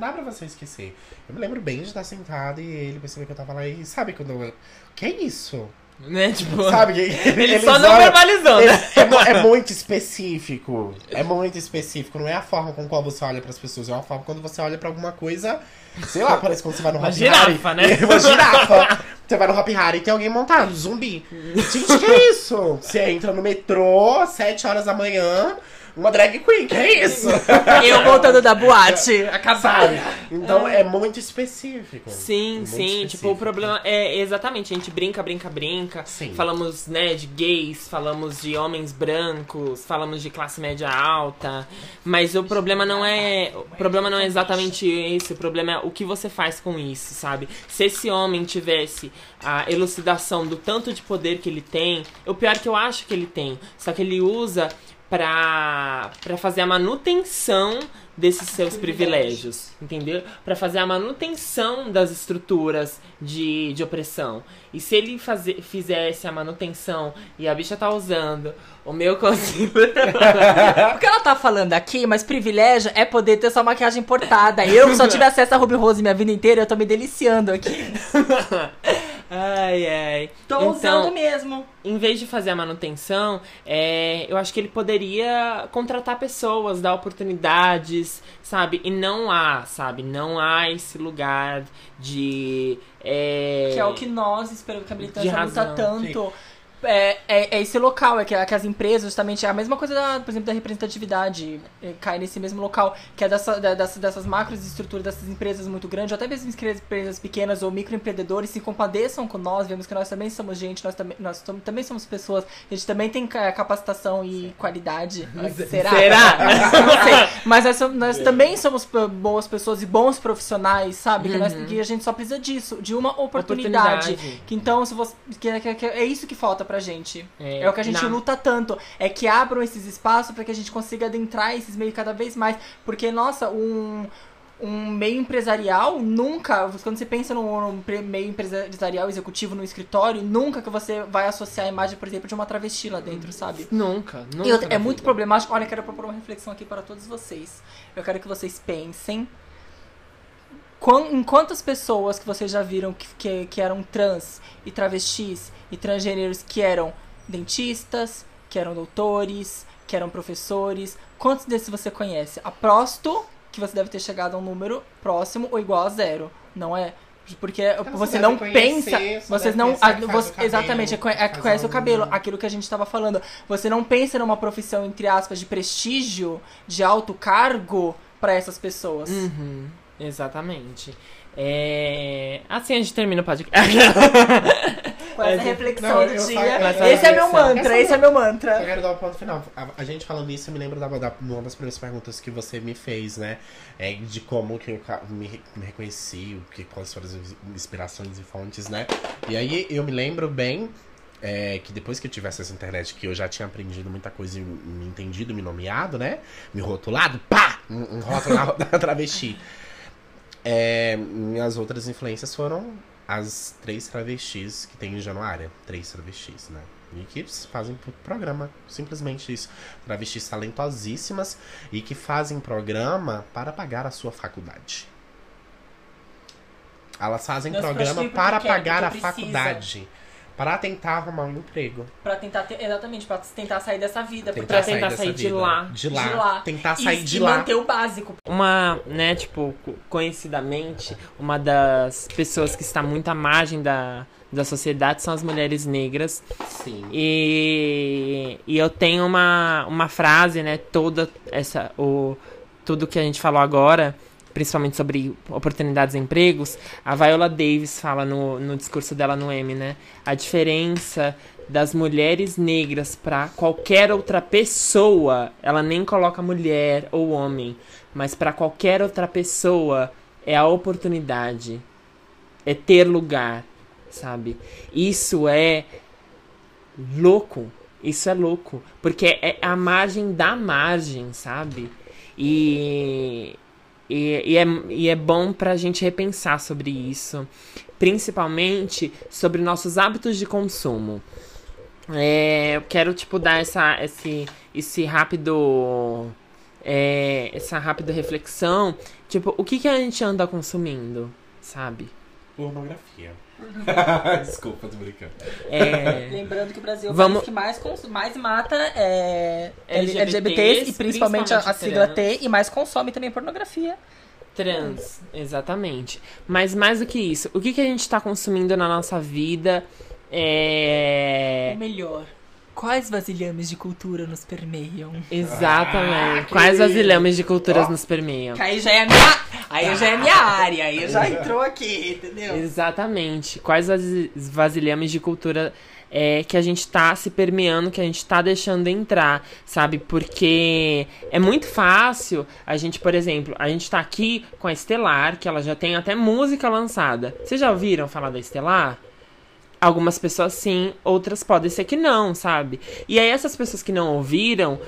não dá pra você esquecer. Eu me lembro bem de estar sentado e ele percebeu que eu tava lá e sabe quando eu. Que é isso? Né? Tipo, Sabe? (laughs) ele só não verbalizou, né? É, é muito específico. É muito específico. Não é a forma com qual você olha pras pessoas, é uma forma quando você olha pra alguma coisa. Sei lá, parece quando você vai no Uma girafa, né? (laughs) Uma girafa. Você vai no Hop Hari e tem alguém montado, zumbi. Gente, que é isso? Você entra no metrô, 7 horas da manhã, uma drag queen, que é isso? (laughs) Eu voltando da boate, acabada. Sabe? Então é muito específico. Sim, Muito sim. Tipo, específico. o problema é exatamente, a gente brinca, brinca, brinca. Sim. Falamos, né, de gays, falamos de homens brancos, falamos de classe média alta. Mas o problema não é. O problema não é exatamente esse. O problema é o que você faz com isso, sabe? Se esse homem tivesse a elucidação do tanto de poder que ele tem, o pior que eu acho que ele tem. Só que ele usa pra, pra fazer a manutenção desses seus privilégios, entendeu? Pra fazer a manutenção das estruturas de, de opressão. E se ele fazer, fizesse a manutenção e a bicha tá usando o meu concealer. (laughs) O que ela tá falando aqui, mas privilégio é poder ter sua maquiagem importada. Eu que só tive acesso a Ruby Rose minha vida inteira, eu tô me deliciando aqui. (laughs) ai, ai. Tô Então, usando mesmo. em vez de fazer a manutenção, é, eu acho que ele poderia contratar pessoas, dar oportunidades, sabe? E não há, sabe? Não há esse lugar de. é, Que é o que nós, esperamos que a militância luta razão, tanto. É, é, é esse local, é que, é que as empresas, justamente, é a mesma coisa, da, por exemplo, da representatividade, é, cai nesse mesmo local, que é dessa, da- dessas, dessas macros estruturas dessas empresas muito grandes, ou até mesmo empresas pequenas ou microempreendedores se compadeçam com nós, vemos que nós também somos gente, nós também, nós tom- também somos pessoas, a gente também tem ca- capacitação e qualidade. (laughs) Será? Será? (laughs) Não sei. Mas nós, nós também somos boas pessoas e bons profissionais, sabe? Que, nós- que a gente só precisa disso, de uma oportunidade. Oportunidade. Que então, se você. Que- que- é isso que falta pra gente. É, É, o que a gente na- luta tanto. É que abram esses espaços pra que a gente consiga adentrar esses meios cada vez mais. Porque, nossa, um. Um meio empresarial, nunca, quando você pensa num, meio empresarial executivo no escritório, nunca que você vai associar a imagem, por exemplo, de uma travesti lá dentro, sabe? Nunca, nunca. E na é muito problemático. Olha, eu quero propor uma reflexão aqui para todos vocês. Eu quero que vocês pensem. Em quantas pessoas que vocês já viram que, que, que eram trans e travestis e transgêneros que eram dentistas, que eram doutores, que eram professores, quantos desses você conhece? Aposto que você deve ter chegado a um número próximo ou igual a zero, não é? Porque você você deve não conhecer, pensa, você vocês não, a- que você- cabelo, exatamente, é, conhe- é, conhece o cabelo, aquilo que a gente tava falando. Você não pensa numa profissão entre aspas de prestígio, de alto cargo pra essas pessoas. Uhum, exatamente. É... Assim a gente termina o podcast. (laughs) Com essa É, reflexão não, do eu dia. essa Esse é meu mantra, esse é meu Eu mantra. quero dar um ponto final. A, a gente falando isso, eu me lembro da, da, uma das primeiras perguntas que você me fez, né? É, de como que eu ca- me, re- me reconheci, o que, quais foram as inspirações e fontes, né? E aí eu me lembro bem é, que depois que eu tivesse essa internet, que eu já tinha aprendido muita coisa e me entendido, me nomeado, né? Me rotulado, pá! Um, um rótulo na- (laughs) da travesti. É, minhas outras influências foram as três travestis que tem em Januária. Três travestis, né? E que fazem pro- programa, simplesmente isso. Travestis talentosíssimas e que fazem programa para pagar a sua faculdade. Elas fazem programa para querem, pagar a porque precisam. faculdade. Para tentar arrumar um emprego. Pra tentar ter, exatamente, pra tentar sair dessa vida. Pra tentar dessa sair de lá. De lá. De lá. Tentar E- sair de e lá. manter o básico. Uma, né, tipo, co- conhecidamente, uma das pessoas que está muito à margem da, da sociedade são as mulheres negras. Sim. E, e eu tenho uma, uma frase, né, toda essa, o, tudo que a gente falou agora, principalmente sobre oportunidades de empregos, a Viola Davis fala no, no discurso dela no M, né, a diferença das mulheres negras para qualquer outra pessoa, ela nem coloca mulher ou homem, mas para qualquer outra pessoa é a oportunidade, é ter lugar, sabe? Isso é louco. Isso é louco. Porque é a margem da margem, sabe? E, e, e, é, e é bom pra gente repensar sobre isso. Principalmente sobre nossos hábitos de consumo. É, eu quero, tipo, dar essa, esse, esse rápido. É, essa rápida reflexão. Tipo, o que, que a gente anda consumindo, sabe? Pornografia. (laughs) Desculpa, tô brincando. É, Lembrando que o Brasil é o Vamos- país que mais, cons- mais mata é, LGBTs, LGBTs, e principalmente a, a principalmente sigla. T, e mais consome também pornografia. trans, exatamente. Mas mais do que isso, o que, que a gente tá consumindo na nossa vida é. Ou melhor, quais vasilhames de cultura nos permeiam? Exatamente. Ah, Quais vasilhames de culturas Ó. nos permeiam? Aí já é a minha, aí já é minha área, aí já entrou aqui, entendeu? Exatamente. Quais as vasilhames de cultura é, que a gente tá se permeando, que a gente tá deixando entrar, sabe? Porque é muito fácil a gente, por exemplo, a gente tá aqui com a Estelar, que ela já tem até música lançada. Vocês já ouviram falar da Estelar? Algumas pessoas sim, outras podem ser que não, sabe? E aí essas pessoas que não ouviram,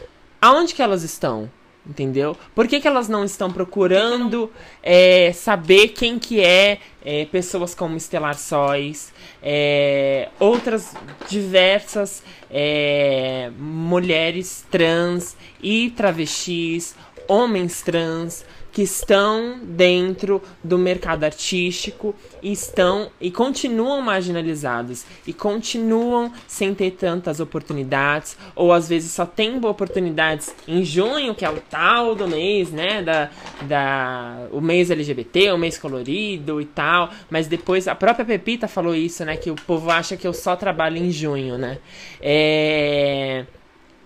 aonde que elas estão? Entendeu? Por que, que elas não estão procurando é, saber quem que é, é, pessoas como Estelar Sóis, é, outras diversas é, mulheres trans e travestis, homens trans que estão dentro do mercado artístico e estão e continuam marginalizados e continuam sem ter tantas oportunidades ou às vezes só tem oportunidades em junho que é o tal do mês né da, da o mês LGBT o mês colorido e tal. Mas depois a própria Pepita falou isso né que o povo acha que eu só trabalho em junho né. É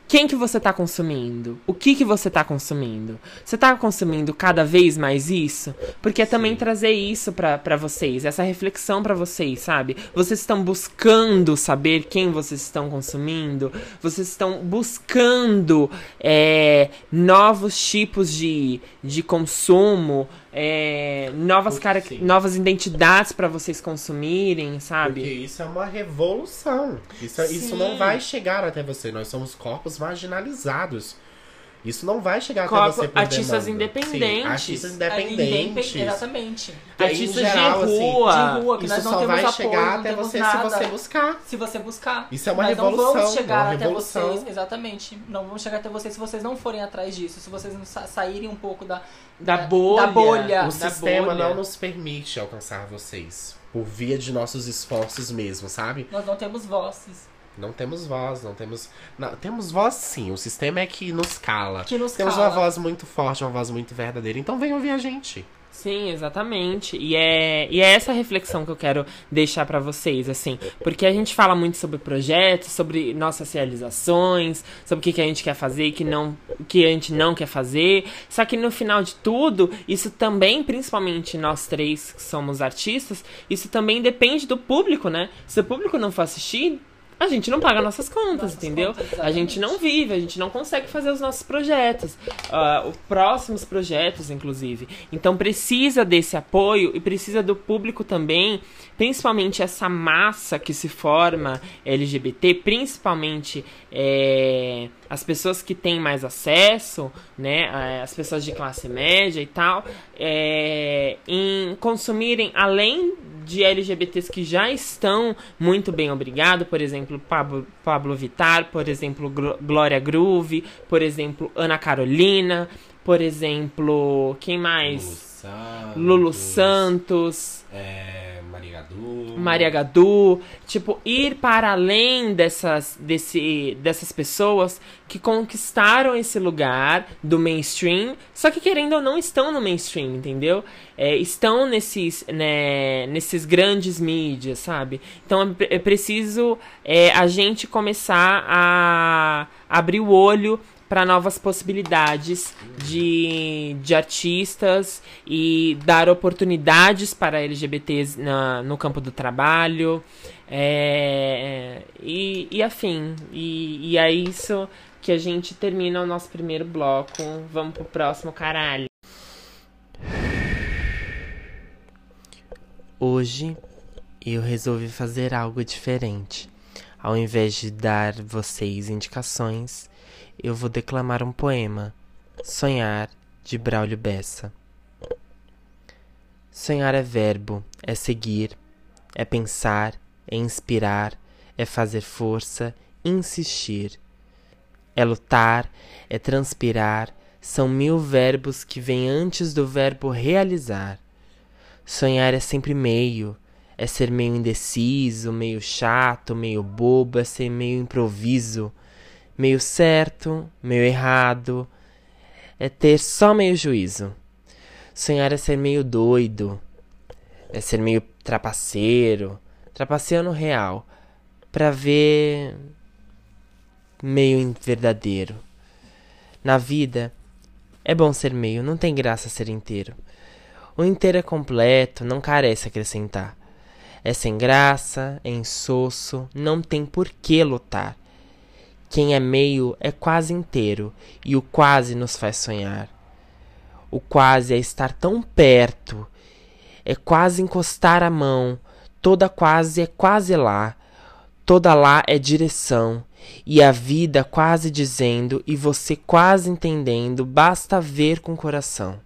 quem que você tá consumindo? O que que você tá consumindo? Você tá consumindo cada vez mais isso? Porque é também trazer isso pra vocês, essa reflexão pra vocês, sabe? Vocês estão buscando saber quem vocês estão consumindo? Vocês estão buscando é, novos tipos de, de consumo, é, novas, cara Sim. novas identidades pra vocês consumirem, sabe? Porque isso é uma revolução. Isso, isso Sim. não vai chegar até você. Nós somos corpos marginalizados. Isso não vai chegar até você por artistas demanda. independentes. Sim, artistas Independente, independentes. Exatamente. E aí, Artistas geral, de assim, rua. De rua, que Isso nós não só temos vai apoio, chegar não até você nada. se você buscar. Se você buscar. Isso é uma Nós não revolução, vamos chegar uma até revolução. vocês, exatamente. Não vamos chegar até vocês se vocês não forem atrás disso, se vocês não sa- saírem um pouco da, Da bolha. Da bolha. O Da sistema bolha. não nos permite alcançar vocês. Por via de nossos esforços mesmo, sabe? Nós não temos vozes Não temos voz, não temos. Não, temos voz sim. O sistema é que nos cala. que nos Temos cala. uma voz muito forte, uma voz muito verdadeira. Então venham ouvir a gente. Sim, exatamente. E é, e é essa reflexão que eu quero deixar pra vocês, assim. Porque a gente fala muito sobre projetos, sobre nossas realizações, sobre o que, que a gente quer fazer e que não, o que a gente não quer fazer. Só que no final de tudo, isso também, principalmente nós três que somos artistas, isso também depende do público, né? Se o público não for assistir. A gente não paga nossas contas, entendeu? a gente não vive, a gente não consegue fazer os nossos projetos, os próximos projetos, inclusive. Então precisa desse apoio e precisa do público também, principalmente essa massa que se forma LGBT, principalmente é, as pessoas que têm mais acesso, né, as pessoas de classe média e tal, é, em consumirem além de LGBTs que já estão muito bem obrigado, por exemplo, Pablo, Pablo Vittar, por exemplo, Glória Groove, por exemplo, Ana Carolina, por exemplo, quem mais? Santos. Lulu Santos, É, Maria Gadu. Maria Gadu, tipo, ir para além dessas, desse, dessas pessoas que conquistaram esse lugar do mainstream, só que querendo ou não estão no mainstream, entendeu? É, estão nesses, né, nesses grandes mídias, sabe? Então é é preciso é, a gente começar a abrir o olho para novas possibilidades de, de artistas e dar oportunidades para LGBTs na, no campo do trabalho é, e, e afim. E, e é isso que a gente termina o nosso primeiro bloco. Vamos pro próximo, caralho. Hoje eu resolvi fazer algo diferente. Ao invés de dar vocês indicações, eu vou declamar um poema. Sonhar, de Braulio Bessa. Sonhar é verbo, é seguir, é pensar, é inspirar, é fazer força, insistir. É lutar, é transpirar, são mil verbos que vêm antes do verbo realizar. Sonhar é sempre meio, É ser meio indeciso, meio chato, meio bobo, é ser meio improviso, meio certo, meio errado. É ter só meio juízo. Sonhar é ser meio doido, é ser meio trapaceiro, trapaceando real, pra ver meio verdadeiro. Na vida, é bom ser meio, não tem graça ser inteiro. O inteiro é completo, não carece acrescentar. É sem graça, é insosso, não tem por que lutar. Quem é meio é quase inteiro, e o quase nos faz sonhar. O quase é estar tão perto, é quase encostar a mão, toda quase é quase lá, toda lá é direção, e a vida quase dizendo e você quase entendendo, basta ver com o coração.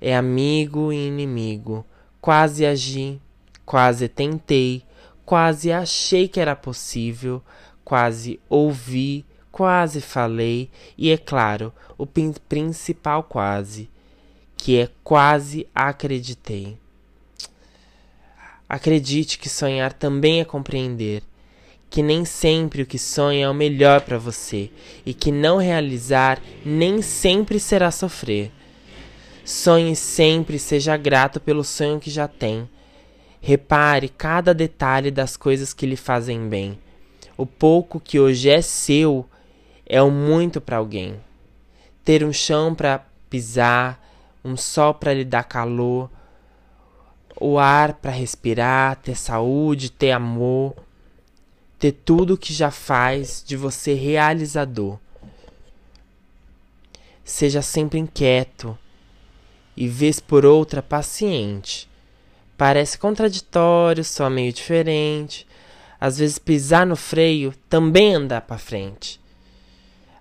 É amigo e inimigo, quase agi, quase tentei, quase achei que era possível, quase ouvi, quase falei, e é claro, o principal quase, que é quase acreditei. Acredite que sonhar também é compreender que nem sempre o que sonha é o melhor para você e que não realizar nem sempre será sofrer. Sonhe sempre e seja grato pelo sonho que já tem. Repare cada detalhe das coisas que lhe fazem bem. O pouco que hoje é seu é o muito para alguém. Ter um chão para pisar, um sol para lhe dar calor, o ar para respirar, ter saúde, ter amor ter tudo que já faz de você realizador. Seja sempre inquieto e vez por outra paciente. Parece contraditório, só meio diferente. Às vezes pisar no freio também andar para frente.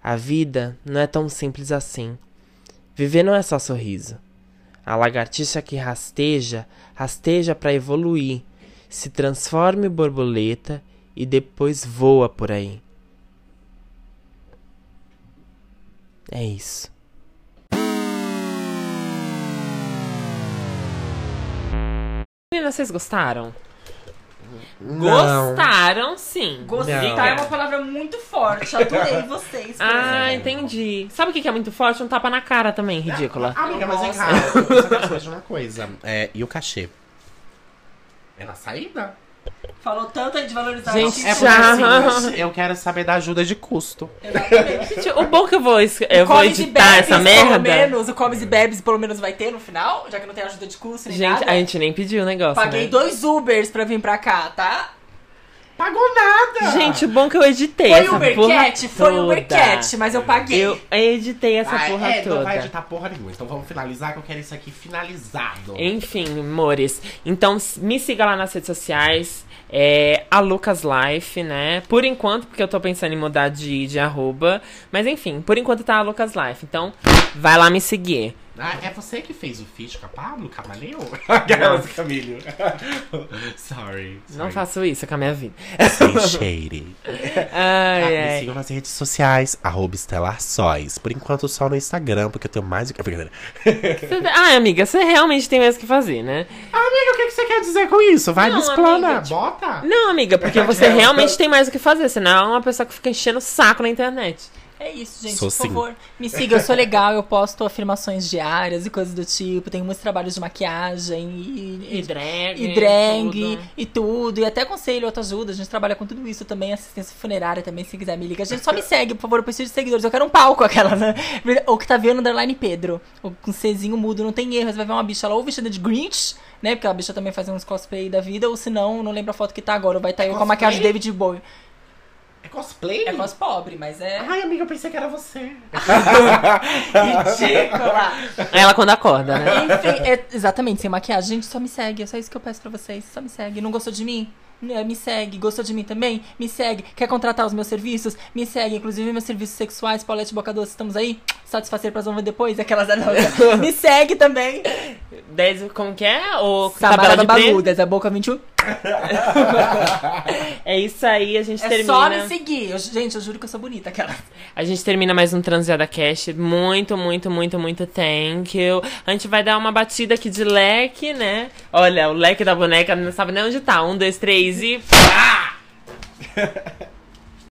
A vida não é tão simples assim. Viver não é só sorriso. A lagartixa que rasteja, rasteja para evoluir, se transforma em borboleta e depois voa por aí. É isso. Meninas, vocês gostaram? Não. Gostaram, sim. Gostar é uma palavra muito forte. Adorei vocês. Ah, exemplo. entendi. Sabe o que que é muito forte? Um tapa na cara também, ridícula. Amiga, mas vem cá, de uma coisa. É, e o cachê? É na saída? Falou tanto aí de valorizar Gente. É porque assim, eu quero saber da ajuda de custo. Exatamente. Gente, o bom que eu vou, eu vou e editar bebes, essa Pelo merda. menos, o Comes e Bebes pelo menos vai ter no final, já que não tem ajuda de custo nem Gente, nada. a gente nem pediu o negócio, Paguei né? dois Ubers pra vir pra cá, tá? Pagou nada! Gente, o bom que eu editei Foi essa Uber porra Cat? Foi toda. Uber Cat, mas eu paguei. Eu editei essa Ah, porra é, toda. não vai editar porra nenhuma. Então vamos finalizar que eu quero isso aqui finalizado. Enfim, amores. Então me siga lá nas redes sociais. É a Lucas Life, né? Por enquanto, porque eu tô pensando em mudar de, de arroba. Mas enfim, por enquanto tá a Lucas Life. Então, vai lá me seguir. Ah, é você que fez o feat com a Pablo Camaleu? Aquelas (laughs) Camilho. (laughs) Sorry. Não sorry. faço isso com a minha vida. Sem (laughs) shady. Ai, Ah, me ai. sigam nas redes sociais, arroba Estelar Sóis. Por enquanto, só no Instagram, porque eu tenho mais do que. Você- Ah, amiga, você realmente tem mesmo o que fazer, né? Amiga, o que, você quer dizer com isso? Vai, Não, me explana. amiga, tipo- Bota. Não, amiga, porque você realmente tem mais o que fazer. Senão é uma pessoa que fica enchendo o saco na internet. É isso, gente. Sou por sim. favor, me siga. Eu sou legal, eu posto afirmações diárias e coisas do tipo. Tenho muitos trabalhos de maquiagem e, E drag. e drag tudo. e tudo. E até conselho, autoajuda. A gente trabalha com tudo isso também. Assistência funerária também, se quiser me liga. A gente só me (laughs) segue, por favor. Eu preciso de seguidores. Eu quero um palco, (laughs) aquela, né? Octaviano Underline Pedro. O- Com Czinho mudo, não tem erro. Você vai ver uma bicha lá ou vestida de Grinch, né? Porque a bicha também faz uns cosplay da vida. Ou se não, não lembro a foto que tá agora. Vai estar eu com a maquiagem de David Bowie. É cosplay? É cos pobre, mas é Ai, amiga, eu pensei que era você. ridícula. Ela quando acorda, né? Enfim, é- exatamente, sem maquiagem. Gente, só me segue. É só isso que eu peço pra vocês. Só me segue. Não gostou de mim? É, Me segue. Gostou de mim também? Me segue. Quer contratar os meus serviços? Me segue. Inclusive, meus serviços sexuais, Paulette Boca Doce, estamos aí. Satisfazer pra ver depois. Aquelas. (laughs) Me segue também. 10, como que é? O Samara tabela de preço. Babaludas, a boca 21. É isso aí, a gente É termina. só me seguir. Eu- gente, eu juro que eu sou bonita, aquela. A gente termina mais um Transviada Cash. Muito, muito, muito, muito thank you. A gente vai dar uma batida aqui de leque, né? Olha, o leque da boneca não sabe nem onde tá. Um, dois, três e. Pá! (laughs)